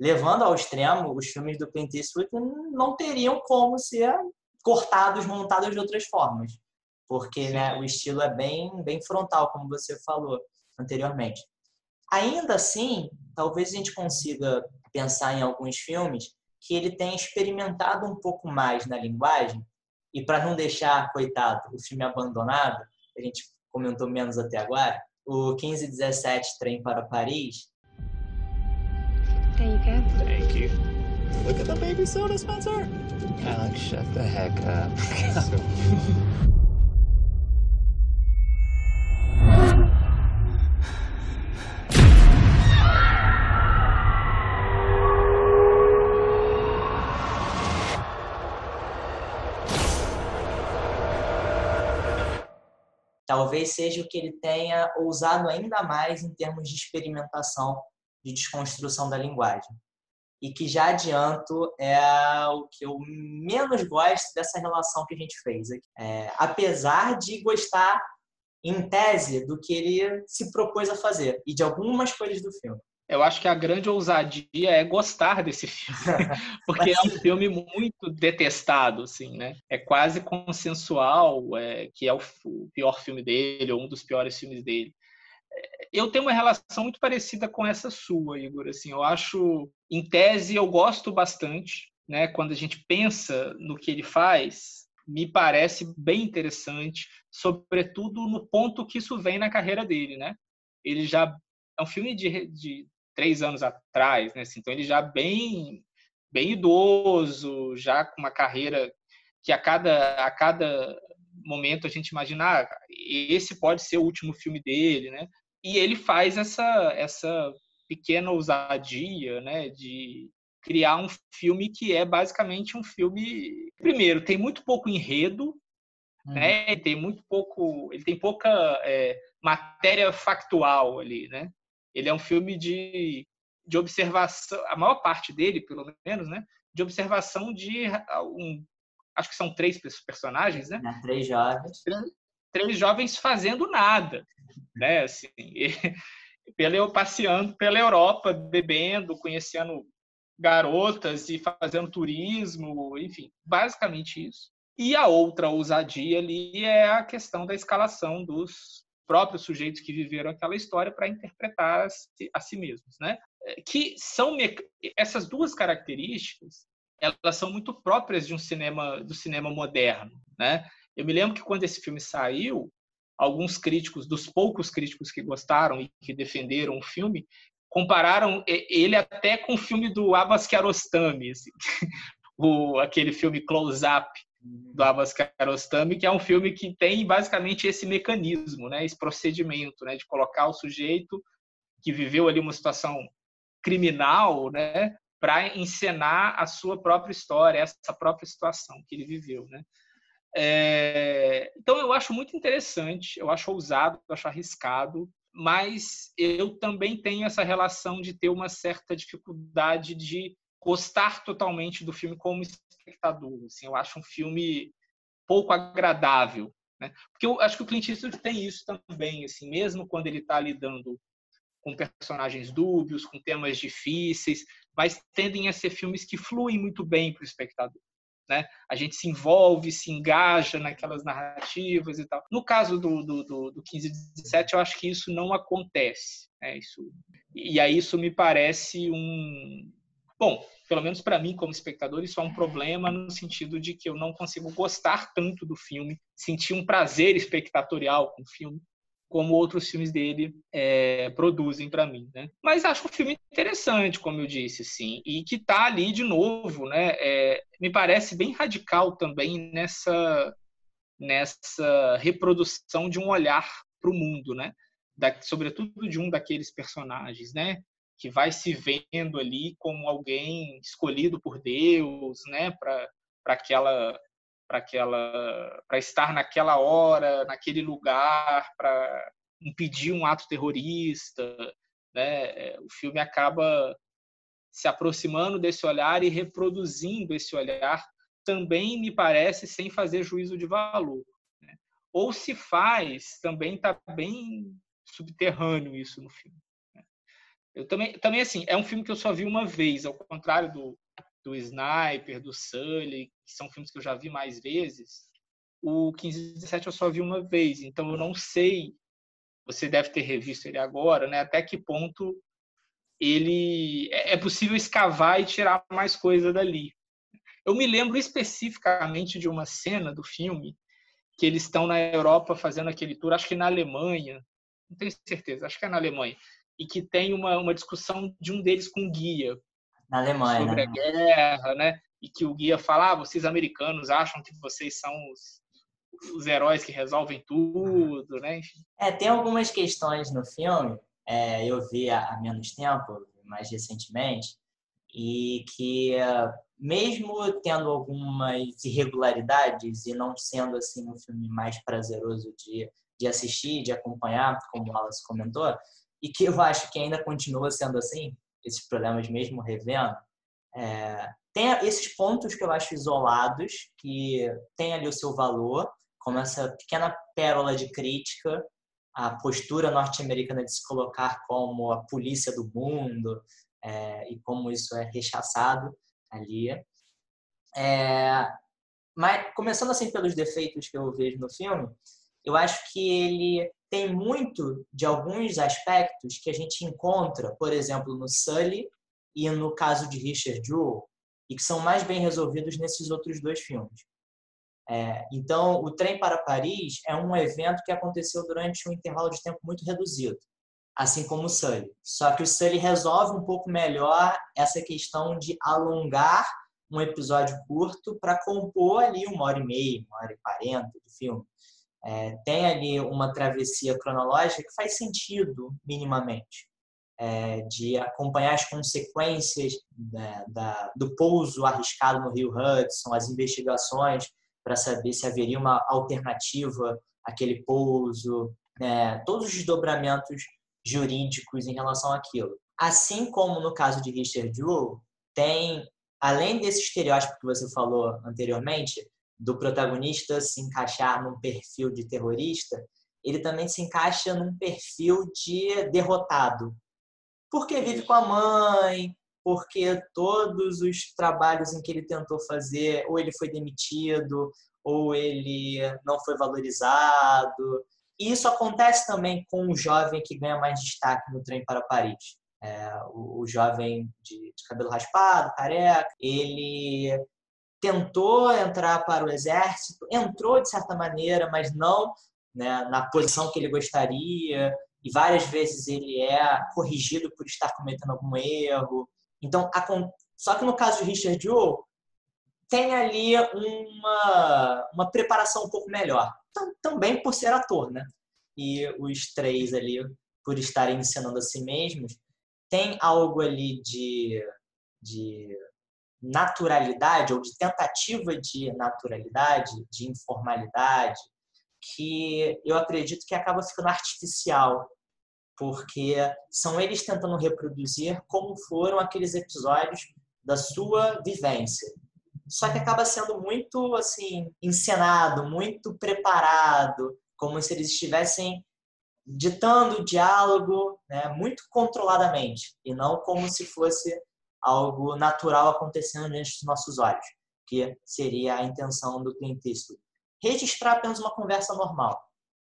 levando ao extremo, os filmes do Clint Eastwood não teriam como ser cortados, montados de outras formas, porque né, o estilo é bem, bem frontal, como você falou anteriormente. Ainda assim, talvez a gente consiga pensar em alguns filmes que ele tenha experimentado um pouco mais na linguagem e para não deixar, coitado, o filme abandonado, a gente comentou menos até agora, o 1517 Trem para Paris. There you go. Thank you. Look at the baby soda, Spencer. Alex, shut the heck up. <laughs> talvez seja o que ele tenha ousado ainda mais em termos de experimentação, de desconstrução da linguagem. E que já adianto é o que eu menos gosto dessa relação que a gente fez aqui. É, apesar de gostar, em tese, do que ele se propôs a fazer e de algumas coisas do filme eu acho que a grande ousadia é gostar desse filme, <laughs> porque é um filme muito detestado, assim, né? É quase consensual é, que é o, o, pior filme dele, ou um dos piores filmes dele. É, eu tenho uma relação muito parecida com essa sua, Igor. Assim, eu acho, em tese, eu gosto bastante, né? Quando a gente pensa no que ele faz, me parece bem interessante, sobretudo no ponto que isso vem na carreira dele, né? Ele já é um filme de, de três anos atrás, né? Assim, então ele já bem bem idoso, já com uma carreira que a cada a cada momento a gente imagina ah, esse pode ser o último filme dele, né? E ele faz essa essa pequena ousadia, né, de criar um filme que é basicamente um filme primeiro tem muito pouco enredo, né? Tem muito pouco, ele tem pouca é, matéria factual ali, né? Ele é um filme de, de observação, a maior parte dele, pelo menos, né? De observação de um, acho que são três personagens, né? É, três jovens. Três jovens fazendo nada, né? Assim, <laughs> pela, passeando pela Europa, bebendo, conhecendo garotas e fazendo turismo, enfim, basicamente isso. E a outra ousadia ali é a questão da escalação dos, próprios sujeitos que viveram aquela história para interpretar a si, a si mesmos, né? É, que são essas duas características, elas são muito próprias de um cinema do cinema moderno, né? Eu me lembro que quando esse filme saiu, alguns críticos, dos poucos críticos que gostaram e que defenderam o filme, compararam ele até com o filme do Abbas Kiarostami, assim, <laughs> o, aquele filme Close Up, do Abbas Kiarostami, que é um filme que tem basicamente esse mecanismo, né, esse procedimento, né, de colocar o sujeito que viveu ali uma situação criminal, né, para encenar a sua própria história, essa própria situação que ele viveu, né. É... então eu acho muito interessante, eu acho ousado, eu acho arriscado, mas eu também tenho essa relação de ter uma certa dificuldade de gostar totalmente do filme como espectador. Assim, eu acho um filme pouco agradável, né? Porque eu acho que o Clint Eastwood tem isso também, assim, mesmo quando ele está lidando com personagens dúbios, com temas difíceis, mas tendem a ser filmes que fluem muito bem para o espectador. Né? A gente se envolve, se engaja naquelas narrativas e tal. No caso do, do, do, do 15 e 17, eu acho que isso não acontece. Né? Isso, e aí isso me parece um. Bom, pelo menos para mim, como espectador, isso é um problema no sentido de que eu não consigo gostar tanto do filme, sentir um prazer espectatorial com o filme, como outros filmes dele é, produzem para mim, né? Mas acho um filme interessante, como eu disse, sim, e que está ali de novo, né? É, me parece bem radical também nessa nessa reprodução de um olhar para o mundo, né? Da, sobretudo de um daqueles personagens, né? Que vai se vendo ali como alguém escolhido por Deus, né? Para aquela para aquela para estar naquela hora, naquele lugar, para impedir um ato terrorista, né? O filme acaba se aproximando desse olhar e reproduzindo esse olhar também me parece sem fazer juízo de valor. Né? Ou se faz, também está bem subterrâneo isso no filme. Eu também, também assim, é um filme que eu só vi uma vez, ao contrário do, do Sniper, do Sully, que são filmes que eu já vi mais vezes, o 1517 eu só vi uma vez, então eu não sei, você deve ter revisto ele agora, né? Até que ponto ele é, é possível escavar e tirar mais coisa dali. Eu me lembro especificamente de uma cena do filme que eles estão na Europa fazendo aquele tour, acho que na Alemanha, não tenho certeza, acho que é na Alemanha, e que tem uma, uma discussão de um deles com um guia, na Alemanha, sobre né? a guerra, né? E que o guia fala, ah, vocês americanos acham que vocês são os, os heróis que resolvem tudo, né? Enfim. É, tem algumas questões no filme, é, eu vi há, há menos tempo, mais recentemente, e que mesmo tendo algumas irregularidades e não sendo assim um filme mais prazeroso de, de assistir, de acompanhar, como o Wallace comentou, e que eu acho que ainda continua sendo assim, esses problemas mesmo revendo, é, tem esses pontos que eu acho isolados, que tem ali o seu valor, como essa pequena pérola de crítica à postura norte-americana de se colocar como a polícia do mundo é, e como isso é rechaçado ali. É, mas começando assim pelos defeitos que eu vejo no filme, eu acho que ele tem muito de alguns aspectos que a gente encontra, por exemplo, no Sully e no caso de Richard Jewell, e que são mais bem resolvidos nesses outros dois filmes. É, então, o Trem para Paris é um evento que aconteceu durante um intervalo de tempo muito reduzido, assim como o Sully. Só que o Sully resolve um pouco melhor essa questão de alongar um episódio curto para compor ali uma hora e meia, uma hora e quarenta de filme é, tem ali uma travessia cronológica que faz sentido minimamente, é, de acompanhar as consequências da, da, do pouso arriscado no Rio Hudson, as investigações para saber se haveria uma alternativa àquele pouso, né, todos os desdobramentos jurídicos em relação àquilo. Assim como no caso de Richard Jewell, tem, além desse estereótipo que você falou anteriormente, do protagonista se encaixar num perfil de terrorista, ele também se encaixa num perfil de derrotado. Porque vive com a mãe, porque todos os trabalhos em que ele tentou fazer, ou ele foi demitido, ou ele não foi valorizado. E isso acontece também com o jovem que ganha mais destaque no Trem para Paris. É, o, o, jovem de, de cabelo raspado, careca, ele tentou entrar para o exército, entrou de certa maneira, mas não né, na posição que ele gostaria, e várias vezes ele é corrigido por estar cometendo algum erro. Então, só que no caso de Richard Jewell, tem ali uma, uma preparação um pouco melhor. Também por ser ator, né? E os três ali, por estarem ensinando a si mesmos, tem algo ali de, de naturalidade ou de tentativa de naturalidade, de informalidade, que eu acredito que acaba ficando artificial, porque são eles tentando reproduzir como foram aqueles episódios da sua vivência. Só que acaba sendo muito assim encenado, muito preparado, como se eles estivessem ditando o diálogo né, muito controladamente e não como se fosse algo natural acontecendo diante dos nossos olhos, que seria a intenção do Eastwood. Registrar apenas uma conversa normal.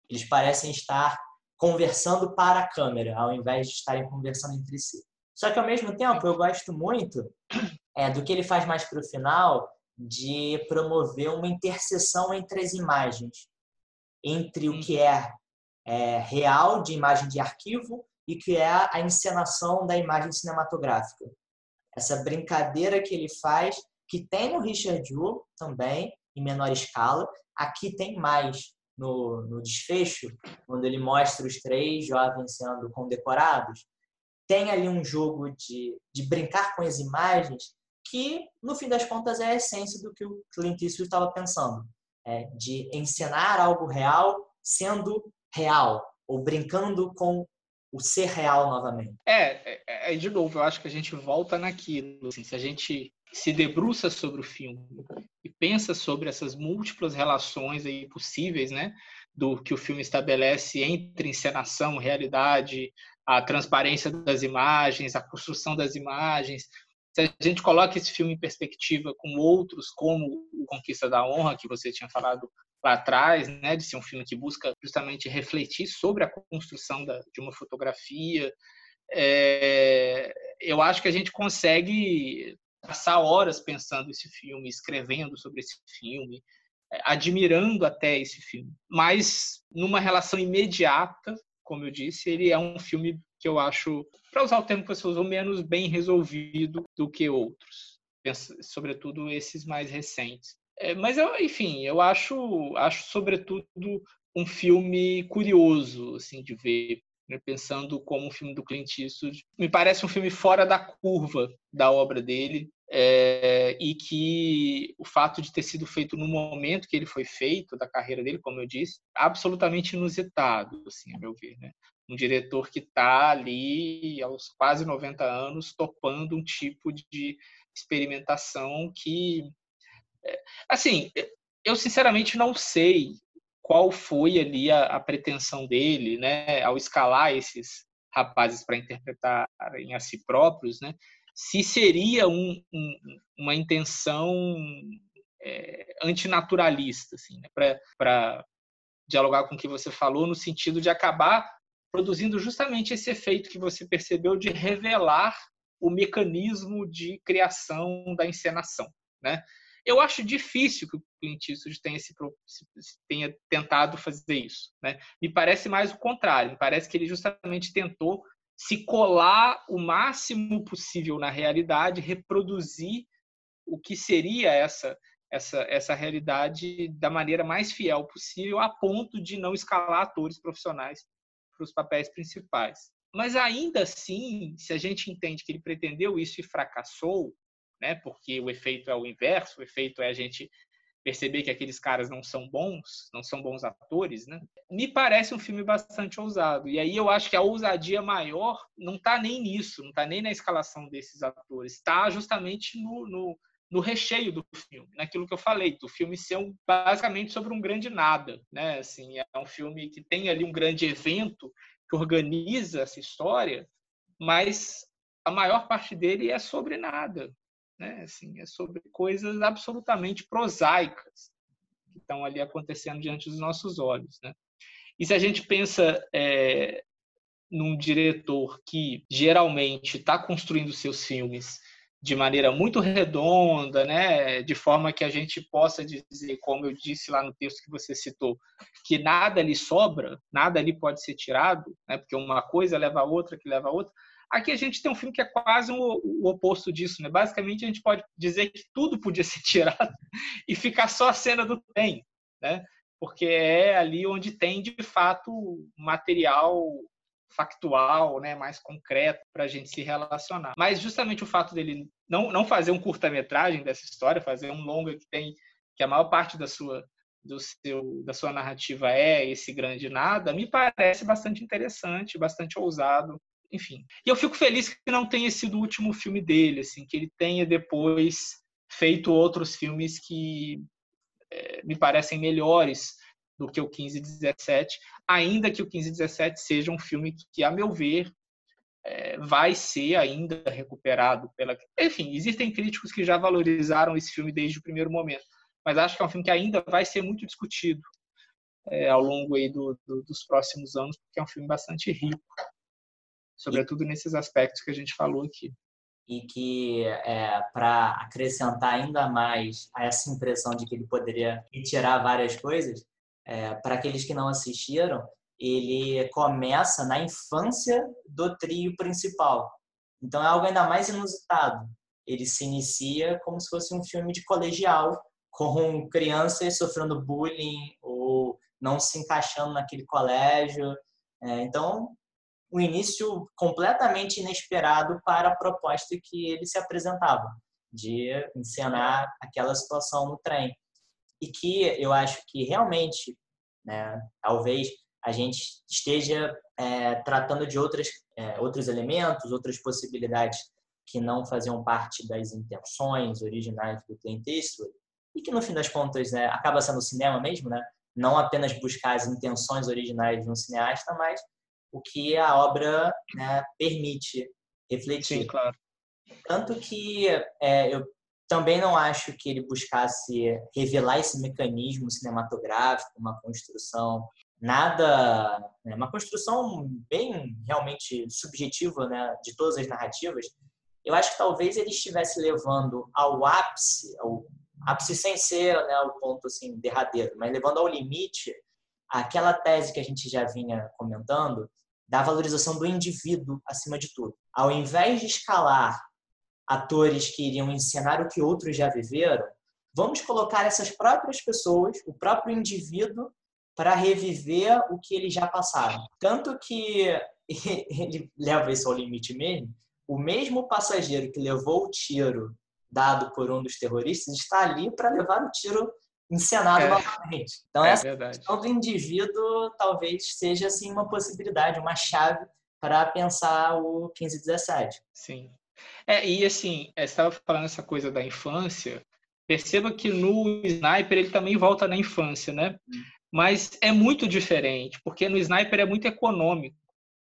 Eles parecem estar conversando para a câmera, ao invés de estarem conversando entre si. Só que ao mesmo tempo eu gosto muito é, do que ele faz mais para o final de promover uma interseção entre as imagens, entre o que é, é real de imagem de arquivo e que é a encenação da imagem cinematográfica. Essa brincadeira que ele faz, que tem no Richard Jewell também, em menor escala, aqui tem mais no, no desfecho, quando ele mostra os três jovens sendo condecorados, tem ali um jogo de, de brincar com as imagens que, no fim das contas, é a essência do que o Clint Eastwood estava pensando. É, de encenar algo real sendo real, ou brincando com o ser real novamente. É, é, é, de novo, eu acho que a gente volta naquilo. Assim, se a gente se debruça sobre o filme e pensa sobre essas múltiplas relações aí possíveis, né, do que o filme estabelece entre encenação, realidade, a transparência das imagens, a construção das imagens. Se a gente coloca esse filme em perspectiva com outros, como o Conquista da Honra, que você tinha falado lá atrás, né, de ser um filme que busca justamente refletir sobre a construção da, de uma fotografia, é, eu acho que a gente consegue passar horas pensando esse filme, escrevendo sobre esse filme, é, admirando até esse filme. Mas numa relação imediata, como eu disse, ele é um filme que eu acho, para usar o termo que você usou, menos bem resolvido do que outros, sobretudo esses mais recentes. É, mas eu, enfim, eu acho, acho sobretudo um filme curioso assim de ver, né, pensando como um filme do Clint Eastwood. Me parece um filme fora da curva da obra dele, é, e que o fato de ter sido feito no momento que ele foi feito da carreira dele, como eu disse, absolutamente inusitado, assim, a meu ver, né? Um diretor que está ali aos quase 90 anos topando um tipo de experimentação que, assim, eu sinceramente não sei qual foi ali a, a pretensão dele, né, ao escalar esses rapazes para interpretarem a si próprios, né? se seria um, um, uma intenção é, antinaturalista, assim, né? para dialogar com o que você falou, no sentido de acabar produzindo justamente esse efeito que você percebeu de revelar o mecanismo de criação da encenação, né? Eu acho difícil que o Clint Eastwood tenha, esse, tenha tentado fazer isso, né? Me parece mais o contrário. Me parece que ele justamente tentou se colar o máximo possível na realidade, reproduzir o que seria essa essa essa realidade da maneira mais fiel possível, a ponto de não escalar atores profissionais para os papéis principais. Mas ainda assim, se a gente entende que ele pretendeu isso e fracassou, né? Porque o efeito é o inverso, o efeito é a gente perceber que aqueles caras não são bons, não são bons atores, né? Me parece um filme bastante ousado. E aí eu acho que a ousadia maior não está nem nisso, não está nem na escalação desses atores, está justamente no, no, no, recheio do filme, naquilo que eu falei, do filme ser um, basicamente sobre um grande nada, né? Assim, é um filme que tem ali um grande evento que organiza essa história, mas a maior parte dele é sobre nada, né? Assim, é sobre coisas absolutamente prosaicas que estão ali acontecendo diante dos nossos olhos, né? E se a gente pensa é, num diretor que geralmente está construindo seus filmes de maneira muito redonda, né, de forma que a gente possa dizer, como eu disse lá no texto que você citou, que nada lhe sobra, nada ali pode ser tirado, né, porque uma coisa leva a outra, que leva a outra. Aqui a gente tem um filme que é quase o, o oposto disso, né? Basicamente a gente pode dizer que tudo podia <laughs> ser tirado e ficar só a cena do trem, né? Porque é ali onde tem de fato material factual, né, mais concreto para a gente se relacionar. Mas justamente o fato dele não, não fazer um curta-metragem dessa história, fazer um longa que tem que a maior parte da sua do seu da sua narrativa é esse grande nada, me parece bastante interessante, bastante ousado enfim. E eu fico feliz que não tenha sido o último filme dele, assim, que ele tenha depois feito outros filmes que é, me parecem melhores do que o 1517, ainda que o 1517 seja um filme que, a meu ver, é, vai ser ainda recuperado pela. Enfim, existem críticos que já valorizaram esse filme desde o primeiro momento, mas acho que é um filme que ainda vai ser muito discutido é, ao longo aí do, do, dos próximos anos, porque é um filme bastante rico, sobretudo nesses aspectos que a gente falou aqui. E que, é, para acrescentar ainda mais a essa impressão de que ele poderia retirar várias coisas, é, para aqueles que não assistiram, ele começa na infância do trio principal. Então é algo ainda mais inusitado. Ele se inicia como se fosse um filme de colegial, com crianças sofrendo bullying ou não se encaixando naquele colégio. É, então, um início completamente inesperado para a proposta que ele se apresentava, de encenar aquela situação no trem. E que eu acho que realmente, né, talvez a gente esteja é, tratando de outras, é, outros elementos, outras possibilidades que não faziam parte das intenções originais do Clint Eastwood e que no fim das contas né, acaba sendo o cinema mesmo, né? Não apenas buscar as intenções originais de um cineasta, mas o que a obra né, permite refletir. Sim, claro. Tanto que é, eu também não acho que ele buscasse revelar esse mecanismo cinematográfico, uma construção nada, né, uma construção bem realmente subjetiva né, de todas as narrativas, eu acho que talvez ele estivesse levando ao ápice, ao ápice sem ser né, o ponto assim derradeiro, mas levando ao limite aquela tese que a gente já vinha comentando da valorização do indivíduo acima de tudo. Ao invés de escalar atores que iriam encenar o que outros já viveram, vamos colocar essas próprias pessoas, o próprio indivíduo para reviver o que eles já passaram. Tanto que <laughs> ele leva isso ao limite mesmo. O mesmo passageiro que levou o tiro dado por um dos terroristas está ali para levar o tiro encenado é. novamente. Então, é essa verdade. questão do indivíduo talvez seja assim, uma possibilidade, uma chave para pensar o 1517. Sim. É, e assim, é, você estava falando essa coisa da infância, perceba que no Sniper ele também volta na infância, né? Hum mas é muito diferente, porque no Sniper é muito econômico,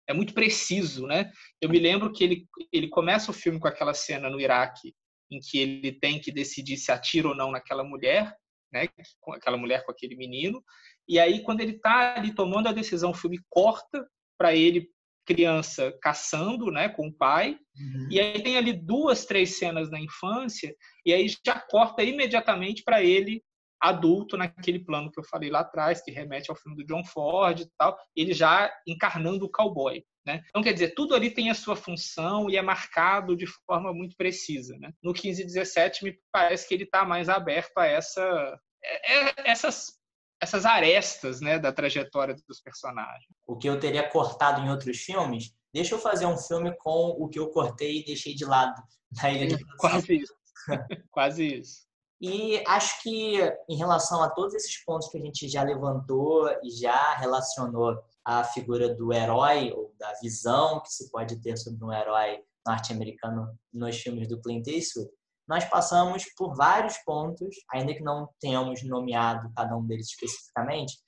é muito preciso, né? Eu me lembro que ele, ele começa o filme com aquela cena no Iraque em que ele tem que decidir se atira ou não naquela mulher, né? Com aquela mulher com aquele menino. E aí quando ele está ali tomando a decisão, o filme corta para ele criança caçando, né, com o pai. Uhum. E aí tem ali duas, três cenas na infância e aí já corta imediatamente para ele adulto naquele plano que eu falei lá atrás, que remete ao filme do John Ford e tal, ele já encarnando o cowboy. Né? Então, quer dizer, tudo ali tem a sua função e é marcado de forma muito precisa. Né? No 15 e 17, me parece que ele está mais aberto a essa, é, é, essas, essas arestas né, da trajetória dos personagens. O que eu teria cortado em outros filmes, deixa eu fazer um filme com o que eu cortei e deixei de lado na Ilha de <laughs> Quase isso. <laughs> Quase isso. E acho que, em relação a todos esses pontos que a gente já levantou e já relacionou a figura do herói, ou da visão que se pode ter sobre um herói norte-americano nos filmes do Clint Eastwood, nós passamos por vários pontos, ainda que não tenhamos nomeado cada um deles especificamente,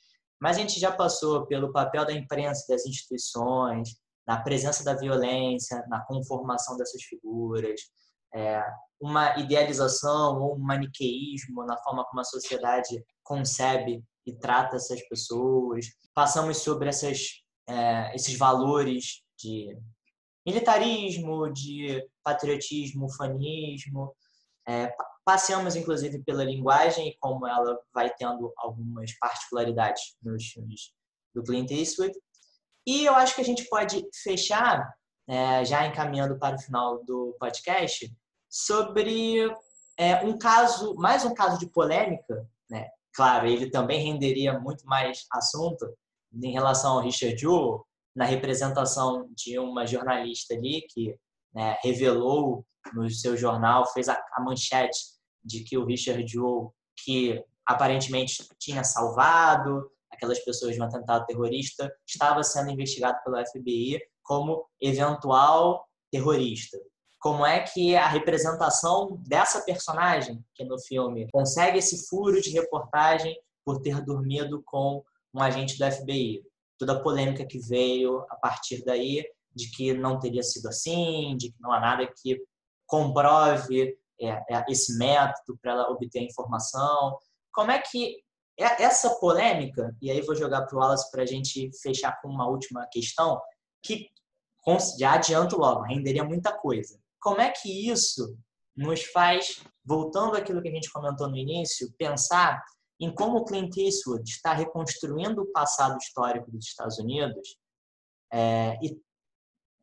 mas a gente já passou pelo papel da imprensa, das instituições, na presença da violência, na conformação dessas figuras, é, uma idealização ou um maniqueísmo na forma como a sociedade concebe e trata essas pessoas. Passamos sobre essas, é, esses valores de militarismo, de patriotismo, fanismo. É, passeamos, inclusive, pela linguagem e como ela vai tendo algumas particularidades nos filmes do Clint Eastwood. E eu acho que a gente pode fechar, é, já encaminhando para o final do podcast, sobre é, um caso, mais um caso de polêmica, né? Claro, ele também renderia muito mais assunto em relação ao Richard Jewell, na representação de uma jornalista ali que né, revelou no seu jornal, fez a, a, manchete de que o Richard Jewell, que aparentemente tinha salvado aquelas pessoas de um atentado terrorista, estava sendo investigado pelo FBI como eventual terrorista. Como é que a representação dessa personagem, que no filme consegue esse furo de reportagem por ter dormido com um agente do FBI. Toda a polêmica que veio a partir daí de que não teria sido assim, de que não há nada que comprove é, é, esse método para ela obter informação. Como é que é, essa polêmica, e aí vou jogar para o Wallace para a gente fechar com uma última questão, que já adianto logo, renderia muita coisa. Como é que isso nos faz, voltando àquilo que a gente comentou no início, pensar em como o Clint Eastwood está reconstruindo o passado histórico dos Estados Unidos é, e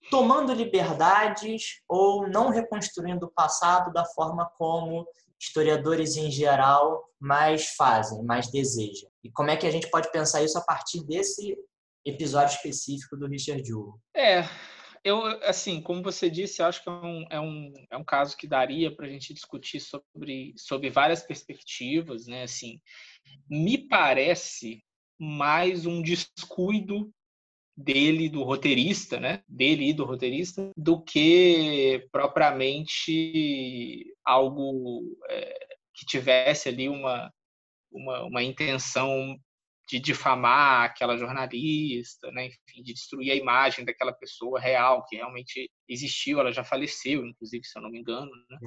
tomando liberdades ou não reconstruindo o passado da forma como historiadores em geral mais fazem, mais desejam. E como é que a gente pode pensar isso a partir desse episódio específico do Richard Jewell? É, eu, assim, como você disse, acho que é um, é um, é um caso que daria para a gente discutir sobre, sobre várias perspectivas, né? Assim, me parece mais um descuido dele, do roteirista, né? Dele e do roteirista, do que propriamente algo é, que tivesse ali uma, uma, uma intenção de difamar aquela jornalista, né? Enfim, de destruir a imagem daquela pessoa real que realmente existiu, ela já faleceu, inclusive, se eu não me engano. Né?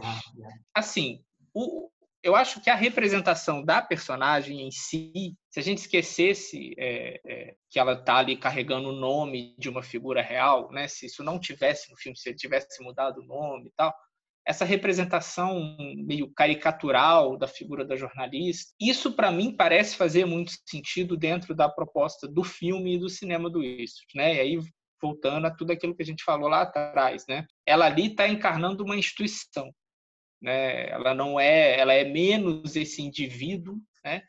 Assim, o, eu acho que a representação da personagem em si, se a gente esquecesse é, é, que ela está ali carregando o nome de uma figura real, né? Se isso não tivesse no filme, se ele tivesse mudado o nome e tal, essa representação meio caricatural da figura da jornalista, isso para mim parece fazer muito sentido dentro da proposta do filme e do cinema do Eastwood, né? E aí voltando a tudo aquilo que a gente falou lá atrás, né? Ela ali está encarnando uma instituição, né? Ela não é, ela é menos esse indivíduo, né?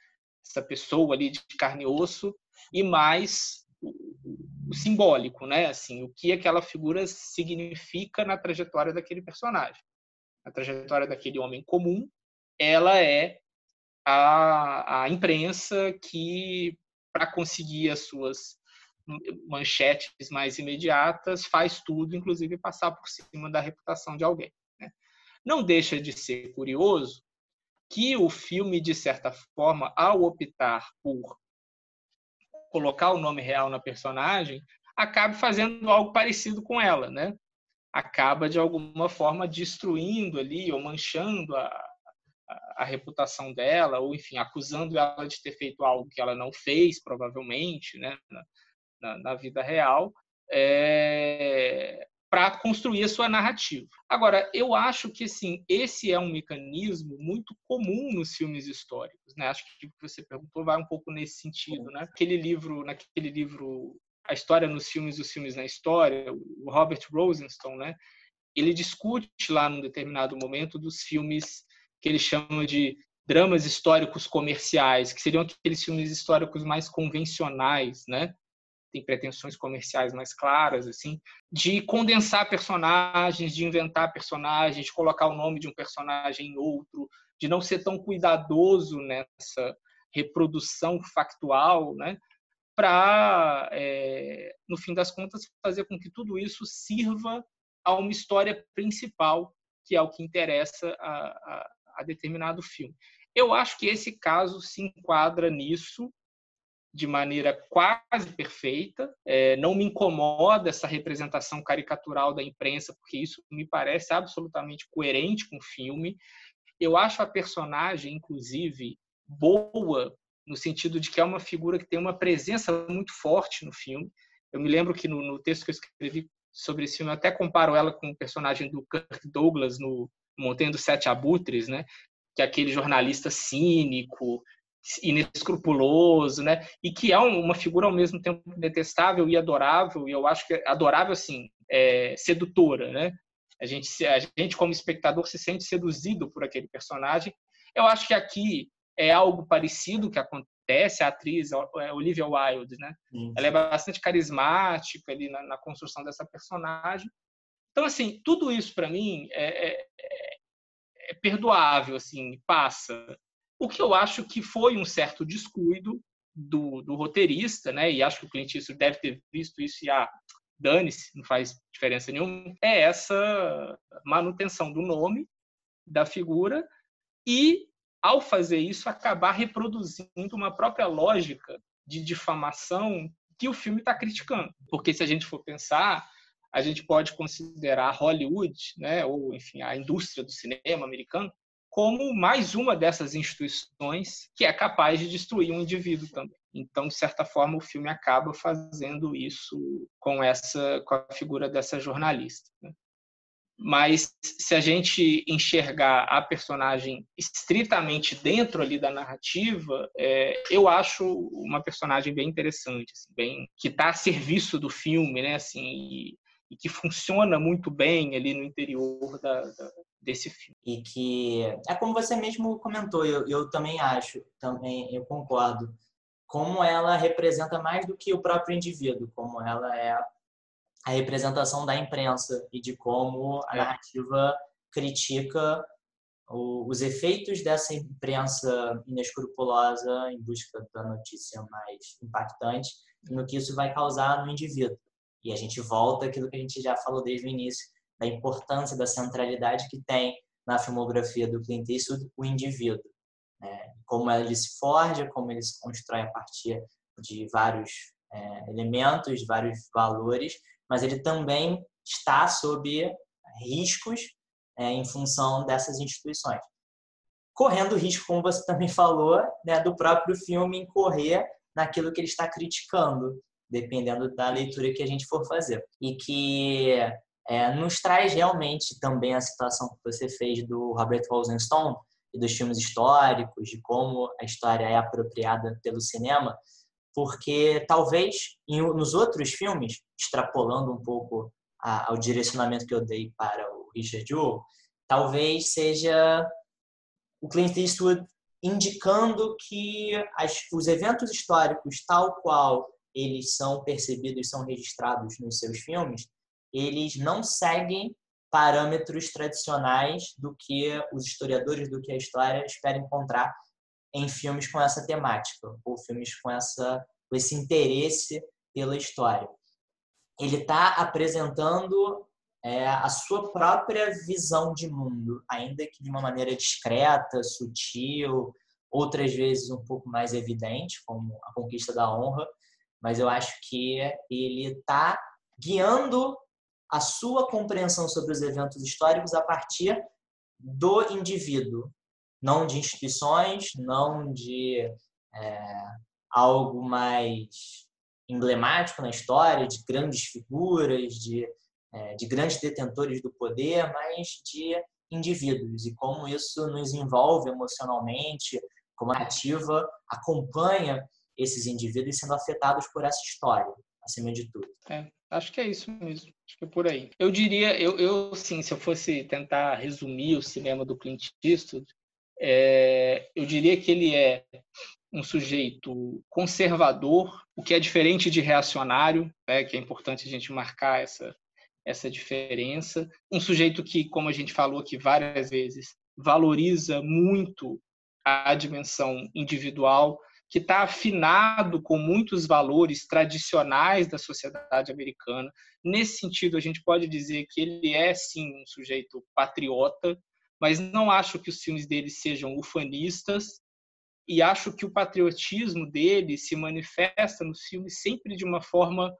Essa pessoa ali de carne e osso e mais o, simbólico, né? Assim, o que aquela figura significa na trajetória daquele personagem a trajetória daquele homem comum, ela é a, a imprensa que, para conseguir as suas manchetes mais imediatas, faz tudo, inclusive passar por cima da reputação de alguém. Né? Não deixa de ser curioso que o filme, de certa forma, ao optar por colocar o nome real na personagem, acabe fazendo algo parecido com ela, né? Acaba de alguma forma destruindo ali ou manchando a, a, a, reputação dela, ou enfim, acusando ela de ter feito algo que ela não fez, provavelmente, né, na, na, vida real, é, para construir a sua narrativa. Agora, eu acho que assim, esse é um mecanismo muito comum nos filmes históricos, né? Acho que o que você perguntou vai um pouco nesse sentido, né? Aquele livro, naquele livro a história nos filmes, os filmes na história, o Robert Rosenstone, né? Ele discute lá num determinado momento dos filmes que ele chama de dramas históricos comerciais, que seriam aqueles filmes históricos mais convencionais, né? Tem pretensões comerciais mais claras, assim, de condensar personagens, de inventar personagens, de colocar o nome de um personagem em outro, de não ser tão cuidadoso nessa reprodução factual, né? Para, é, no fim das contas, fazer com que tudo isso sirva a uma história principal, que é o que interessa a, a, a determinado filme. Eu acho que esse caso se enquadra nisso de maneira quase perfeita. É, não me incomoda essa representação caricatural da imprensa, porque isso me parece absolutamente coerente com o filme. Eu acho a personagem, inclusive, boa no sentido de que é uma figura que tem uma presença muito forte no filme. Eu me lembro que no, no texto que eu escrevi sobre esse filme, eu até comparo ela com o personagem do Kirk Douglas no Montanha dos Sete Abutres, né? que é aquele jornalista cínico, inescrupuloso, né? E que é uma figura ao mesmo tempo detestável e adorável, e eu acho que é adorável assim, é, sedutora, né? A gente, a gente como espectador se sente seduzido por aquele personagem. Eu acho que aqui é algo parecido que acontece. A atriz é Olivia Wilde, né? Ela é bastante carismática ali na, na, construção dessa personagem. Então, assim, tudo isso para mim é, é, é, é perdoável, assim, passa. O que eu acho que foi um certo descuido do, do, roteirista, né? E acho que o Clint Eastwood deve ter visto isso e ah, dane-se, não faz diferença nenhuma, é essa manutenção do nome, da figura, e, ao fazer isso, acabar reproduzindo uma própria lógica de difamação que o filme está criticando. Porque se a gente for pensar, a gente pode considerar Hollywood, né, ou enfim, a indústria do cinema americano, como mais uma dessas instituições que é capaz de destruir um indivíduo também. Então, de certa forma, o filme acaba fazendo isso com essa com a figura dessa jornalista. Né? Mas se a gente enxergar a personagem estritamente dentro ali da narrativa, é, eu acho uma personagem bem interessante, assim, bem que está a serviço do filme, né? Assim, e, e que funciona muito bem ali no interior da, da, desse filme. E que é como você mesmo comentou, eu, eu também acho, também eu concordo, como ela representa mais do que o próprio indivíduo, como ela é a representação da imprensa e de como a é. narrativa critica o, os efeitos dessa imprensa inescrupulosa em busca da notícia mais impactante no que isso vai causar no indivíduo. E a gente volta àquilo que a gente já falou desde o início, da importância da centralidade que tem na filmografia do Clint Eastwood o indivíduo. Né? Como ele se forja, como ele se constrói a partir de vários é, elementos, vários valores, mas ele também está sob riscos é, em função dessas instituições. Correndo risco, como você também <laughs> falou, né, do próprio filme incorrer naquilo que ele está criticando, dependendo da leitura que a gente for fazer. E que é, nos traz realmente também a situação que você fez do Robert Rosenstone e dos filmes históricos, de como a história é apropriada pelo cinema, porque talvez em, nos outros filmes, extrapolando um pouco a, ao direcionamento que eu dei para o Richard Jewell, talvez seja o Clint Eastwood indicando que as, os eventos históricos, tal qual eles são percebidos, são registrados nos seus filmes, eles não seguem parâmetros tradicionais do que os historiadores do que a história espera encontrar em filmes com essa temática ou filmes com essa com esse interesse pela história. Ele está apresentando é, a sua própria visão de mundo, ainda que de uma maneira discreta, sutil, outras vezes um pouco mais evidente, como a conquista da honra, mas eu acho que ele está guiando a sua compreensão sobre os eventos históricos a partir do indivíduo, não de instituições, não de é, algo mais emblemático na história, de grandes figuras, de, é, de grandes detentores do poder, mas de indivíduos e como isso nos envolve emocionalmente, como a narrativa acompanha esses indivíduos sendo afetados por essa história, acima de tudo. É, acho que é isso mesmo, acho que é por aí. Eu diria, eu, eu sim, se eu fosse tentar resumir o cinema do Clint Eastwood, é, eu diria que ele é um sujeito conservador, o que é diferente de reacionário, né, que é importante a gente marcar essa, essa diferença. Um sujeito que, como a gente falou aqui várias vezes, valoriza muito a dimensão individual, que está afinado com muitos valores tradicionais da sociedade americana. Nesse sentido, a gente pode dizer que ele é, sim, um sujeito patriota, mas não acho que os filmes dele sejam ufanistas, e acho que o patriotismo dele se manifesta no filme sempre de uma forma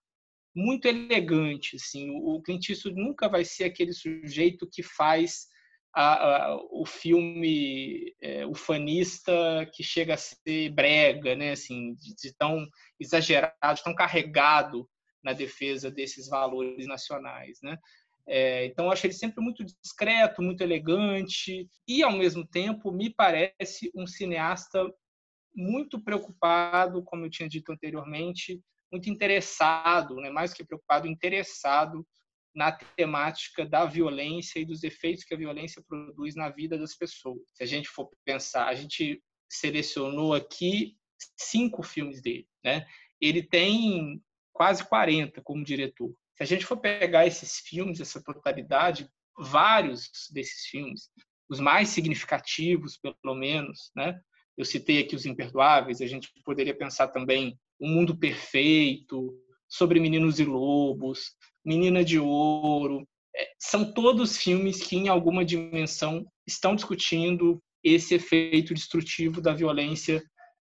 muito elegante. Assim. O Clint Eastwood nunca vai ser aquele sujeito que faz a, a, o filme é, ufanista que chega a ser brega, né? assim, de, de tão exagerado, de tão carregado na defesa desses valores nacionais. Né? É, então, eu acho ele sempre muito discreto, muito elegante e, ao mesmo tempo, me parece um cineasta muito preocupado, como eu tinha dito anteriormente, muito interessado, né, mais que preocupado, interessado na temática da violência e dos efeitos que a violência produz na vida das pessoas. Se a gente for pensar, a gente selecionou aqui cinco filmes dele, né? Ele tem quase 40 como diretor. Se a gente for pegar esses filmes, essa totalidade, vários desses filmes, os mais significativos, pelo menos, né? Eu citei aqui Os Imperdoáveis, a gente poderia pensar também Um Mundo Perfeito, Sobre Meninos e Lobos, Menina de Ouro, é, são todos filmes que, em alguma dimensão, estão discutindo esse efeito destrutivo da violência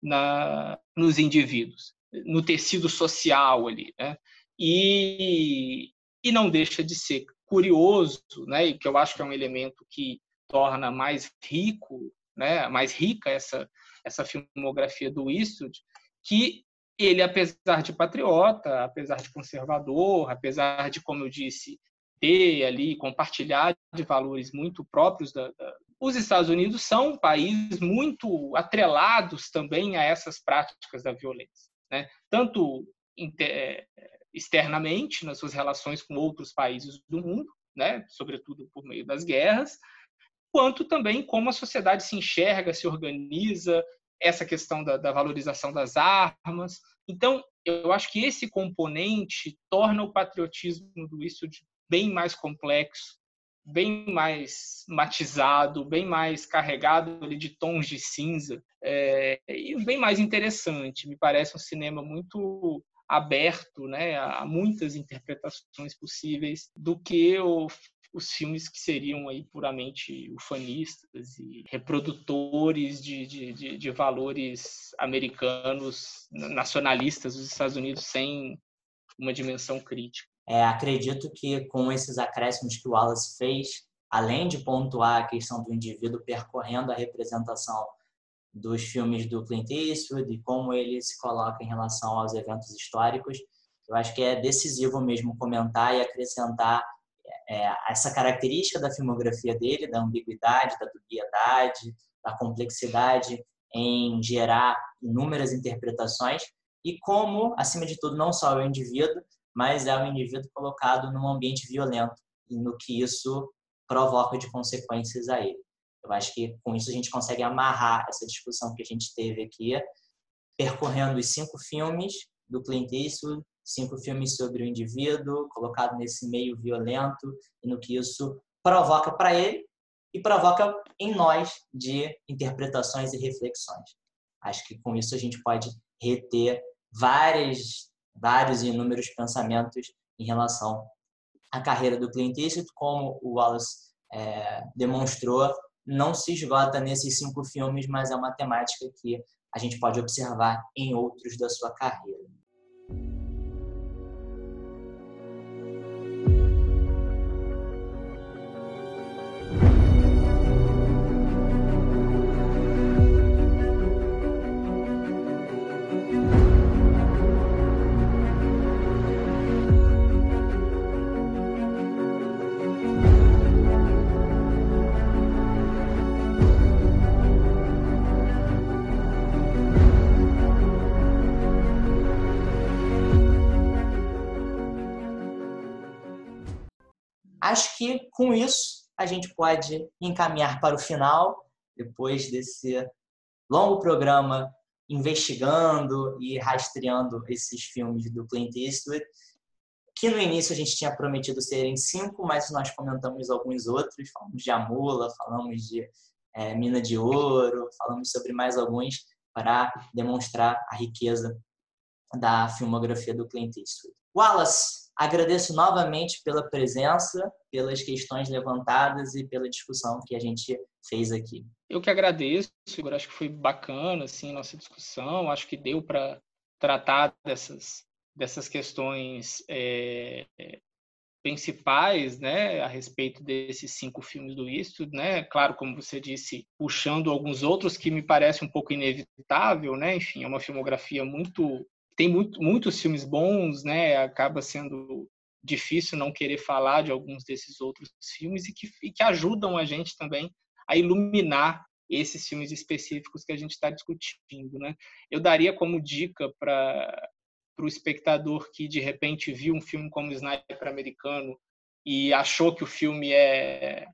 na, nos indivíduos, no tecido social ali. Né? E, e não deixa de ser curioso, né? e que eu acho que é um elemento que torna mais rico, né? mais rica essa, essa filmografia do Eastwood, que ele, apesar de patriota, apesar de conservador, apesar de, como eu disse, ter ali, compartilhar de valores muito próprios da, da... os Estados Unidos são um país muito atrelados também a essas práticas da violência, né? Tanto. Externamente nas suas relações com outros países do mundo, né? Sobretudo por meio das guerras, quanto também como a sociedade se enxerga, se organiza, essa questão da, da valorização das armas. Então, eu acho que esse componente torna o patriotismo do isso bem mais complexo, bem mais matizado, bem mais carregado ali de tons de cinza é, e bem mais interessante. Me parece um cinema muito aberto né, a muitas interpretações possíveis do que o, os filmes que seriam aí puramente ufanistas e reprodutores de, de, de, de valores americanos nacionalistas dos Estados Unidos sem uma dimensão crítica. É, acredito que com esses acréscimos que o Wallace fez, além de pontuar a questão do indivíduo percorrendo a representação dos filmes do Clint Eastwood e como ele se coloca em relação aos eventos históricos, eu acho que é decisivo mesmo comentar e acrescentar é, essa característica da filmografia dele, da ambiguidade, da dubiedade, da complexidade em gerar inúmeras interpretações e como, acima de tudo, não só o indivíduo, mas é o indivíduo colocado num ambiente violento e no que isso provoca de consequências a ele. Eu acho que com isso a gente consegue amarrar essa discussão que a gente teve aqui, percorrendo os cinco filmes do Clint Eastwood, cinco filmes sobre o indivíduo, colocado nesse meio violento e no que isso provoca para ele e provoca em nós de interpretações e reflexões. Acho que com isso a gente pode reter várias vários e inúmeros pensamentos em relação à carreira do Clint Eastwood, como o Wallace é, demonstrou, não se esgota nesses cinco filmes, mas é uma temática que a gente pode observar em outros da sua carreira. Com isso a gente pode encaminhar para o final, depois desse longo programa investigando e rastreando esses filmes do Clint Eastwood, que no início a gente tinha prometido serem cinco, mas nós comentamos alguns outros, falamos de Amula, falamos de é, Mina de Ouro, falamos sobre mais alguns para demonstrar a riqueza da filmografia do Clint Eastwood. Wallace, Agradeço novamente pela presença, pelas questões levantadas e pela discussão que a gente fez aqui. Eu que agradeço, Igor. Acho que foi bacana assim nossa discussão. Acho que deu para tratar dessas dessas questões é, principais, né, a respeito desses cinco filmes do Eastwood, né? Claro, como você disse, puxando alguns outros que me parece um pouco inevitável, né? Enfim, é uma filmografia muito tem muito, muitos filmes bons, né? Acaba sendo difícil não querer falar de alguns desses outros filmes e que, e que ajudam a gente também a iluminar esses filmes específicos que a gente está discutindo, né? Eu daria como dica para para o espectador que de repente viu um filme como Sniper Americano e achou que o filme é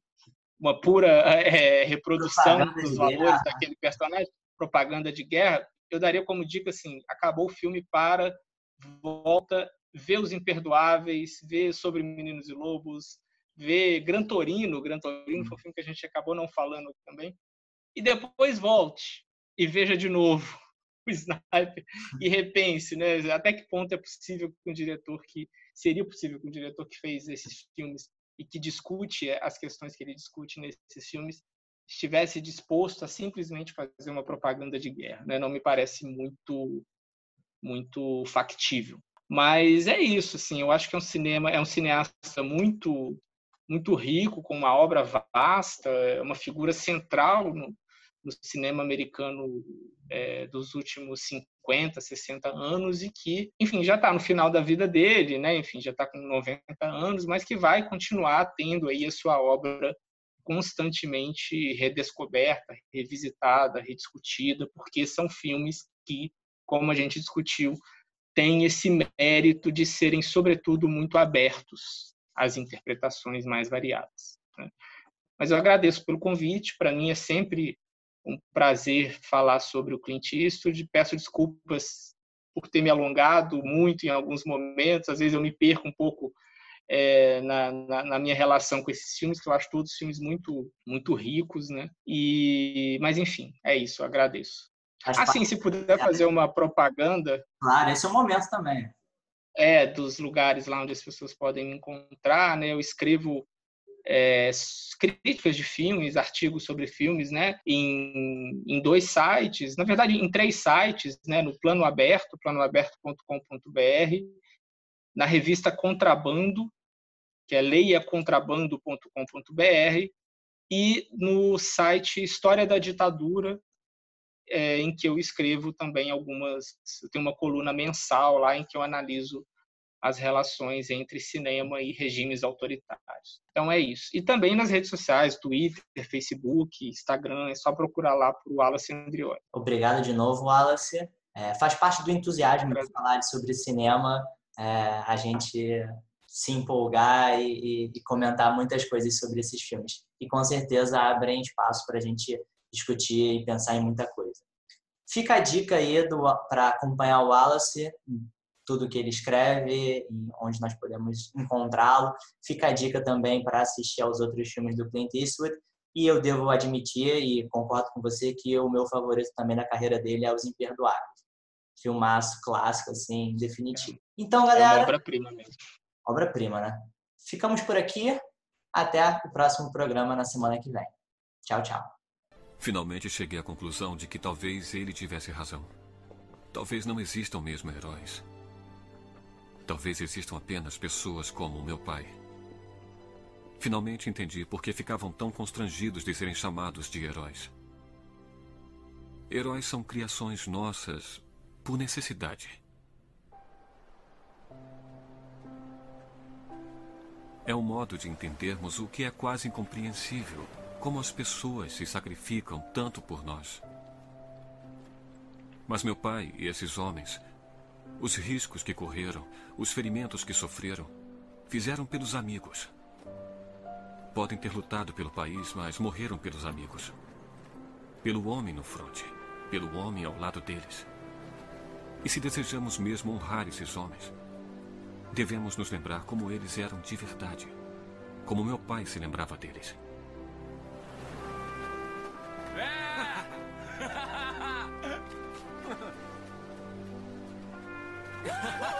uma pura <laughs> é, reprodução propaganda dos valores daquele personagem, propaganda de guerra, eu daria como dica assim: acabou o filme, para, volta, vê Os Imperdoáveis, vê Sobre Meninos e Lobos, vê Gran Torino, Gran Torino foi um filme que a gente acabou não falando também, e depois volte e veja de novo <laughs> o Sniper e repense, né? Até que ponto é possível que um diretor que seria possível que um diretor que fez esses filmes e que discute as questões que ele discute nesses filmes estivesse disposto a simplesmente fazer uma propaganda de guerra. Né? Não me parece muito muito factível. Mas é isso, assim, eu acho que é um cinema, é um cineasta muito muito rico, com uma obra vasta, é uma figura central no, no cinema americano é, dos últimos 50, 60 anos e que, enfim, já está no final da vida dele, né? Enfim, já está com 90 anos, mas que vai continuar tendo aí a sua obra constantemente redescoberta, revisitada, rediscutida, porque são filmes que, como a gente discutiu, têm esse mérito de serem, sobretudo, muito abertos às interpretações mais variadas. Né? Mas eu agradeço pelo convite. Para mim é sempre um prazer falar sobre o Clint Eastwood. Peço desculpas por ter me alongado muito em alguns momentos. Às vezes eu me perco um pouco é, na, na, na, minha relação com esses filmes, que eu acho todos filmes muito, muito ricos, né? E, mas enfim, é isso. agradeço. assim, se puder fazer uma propaganda. Claro, esse é o momento também. É, dos lugares lá onde as pessoas podem me encontrar, né? Eu escrevo é, críticas de filmes, artigos sobre filmes, né, em, em dois sites, na verdade em três sites, né, no Plano Aberto, planoaberto.com.br, na revista Contrabando, que é leiacontrabando.com.br, e no site História da Ditadura, é, em que eu escrevo também algumas, eu tenho uma coluna mensal lá em que eu analiso as relações entre cinema e regimes autoritários. Então é isso. E também nas redes sociais, Twitter, Facebook, Instagram, é só procurar lá o Wallace Andrioli. Obrigado de novo, Wallace. É, faz parte do entusiasmo de falar sobre cinema, é, a gente se empolgar e, e, e, comentar muitas coisas sobre esses filmes. E com certeza abrem espaço para a gente discutir e pensar em muita coisa. Fica a dica aí para acompanhar o Wallace tudo que ele escreve e onde nós podemos encontrá-lo. Fica a dica também para assistir aos outros filmes do Clint Eastwood. E eu devo admitir e concordo com você que o meu favorito também na carreira dele é Os Imperdoáveis. Filmaço clássico, assim, definitivo. Então, galera. É obra-prima mesmo. Obra-prima, né? Ficamos por aqui. Até o próximo programa na semana que vem. Tchau, tchau. Finalmente cheguei à conclusão de que talvez ele tivesse razão. Talvez não existam mesmo heróis. Talvez existam apenas pessoas como meu pai. Finalmente entendi por que ficavam tão constrangidos de serem chamados de heróis. Heróis são criações nossas por necessidade. É um modo de entendermos o que é quase incompreensível, como as pessoas se sacrificam tanto por nós. Mas meu pai e esses homens os riscos que correram, os ferimentos que sofreram, fizeram pelos amigos. Podem ter lutado pelo país, mas morreram pelos amigos. Pelo homem no fronte, pelo homem ao lado deles. E se desejamos mesmo honrar esses homens, Devemos nos lembrar como eles eram de verdade, como meu pai se lembrava deles. É! <laughs>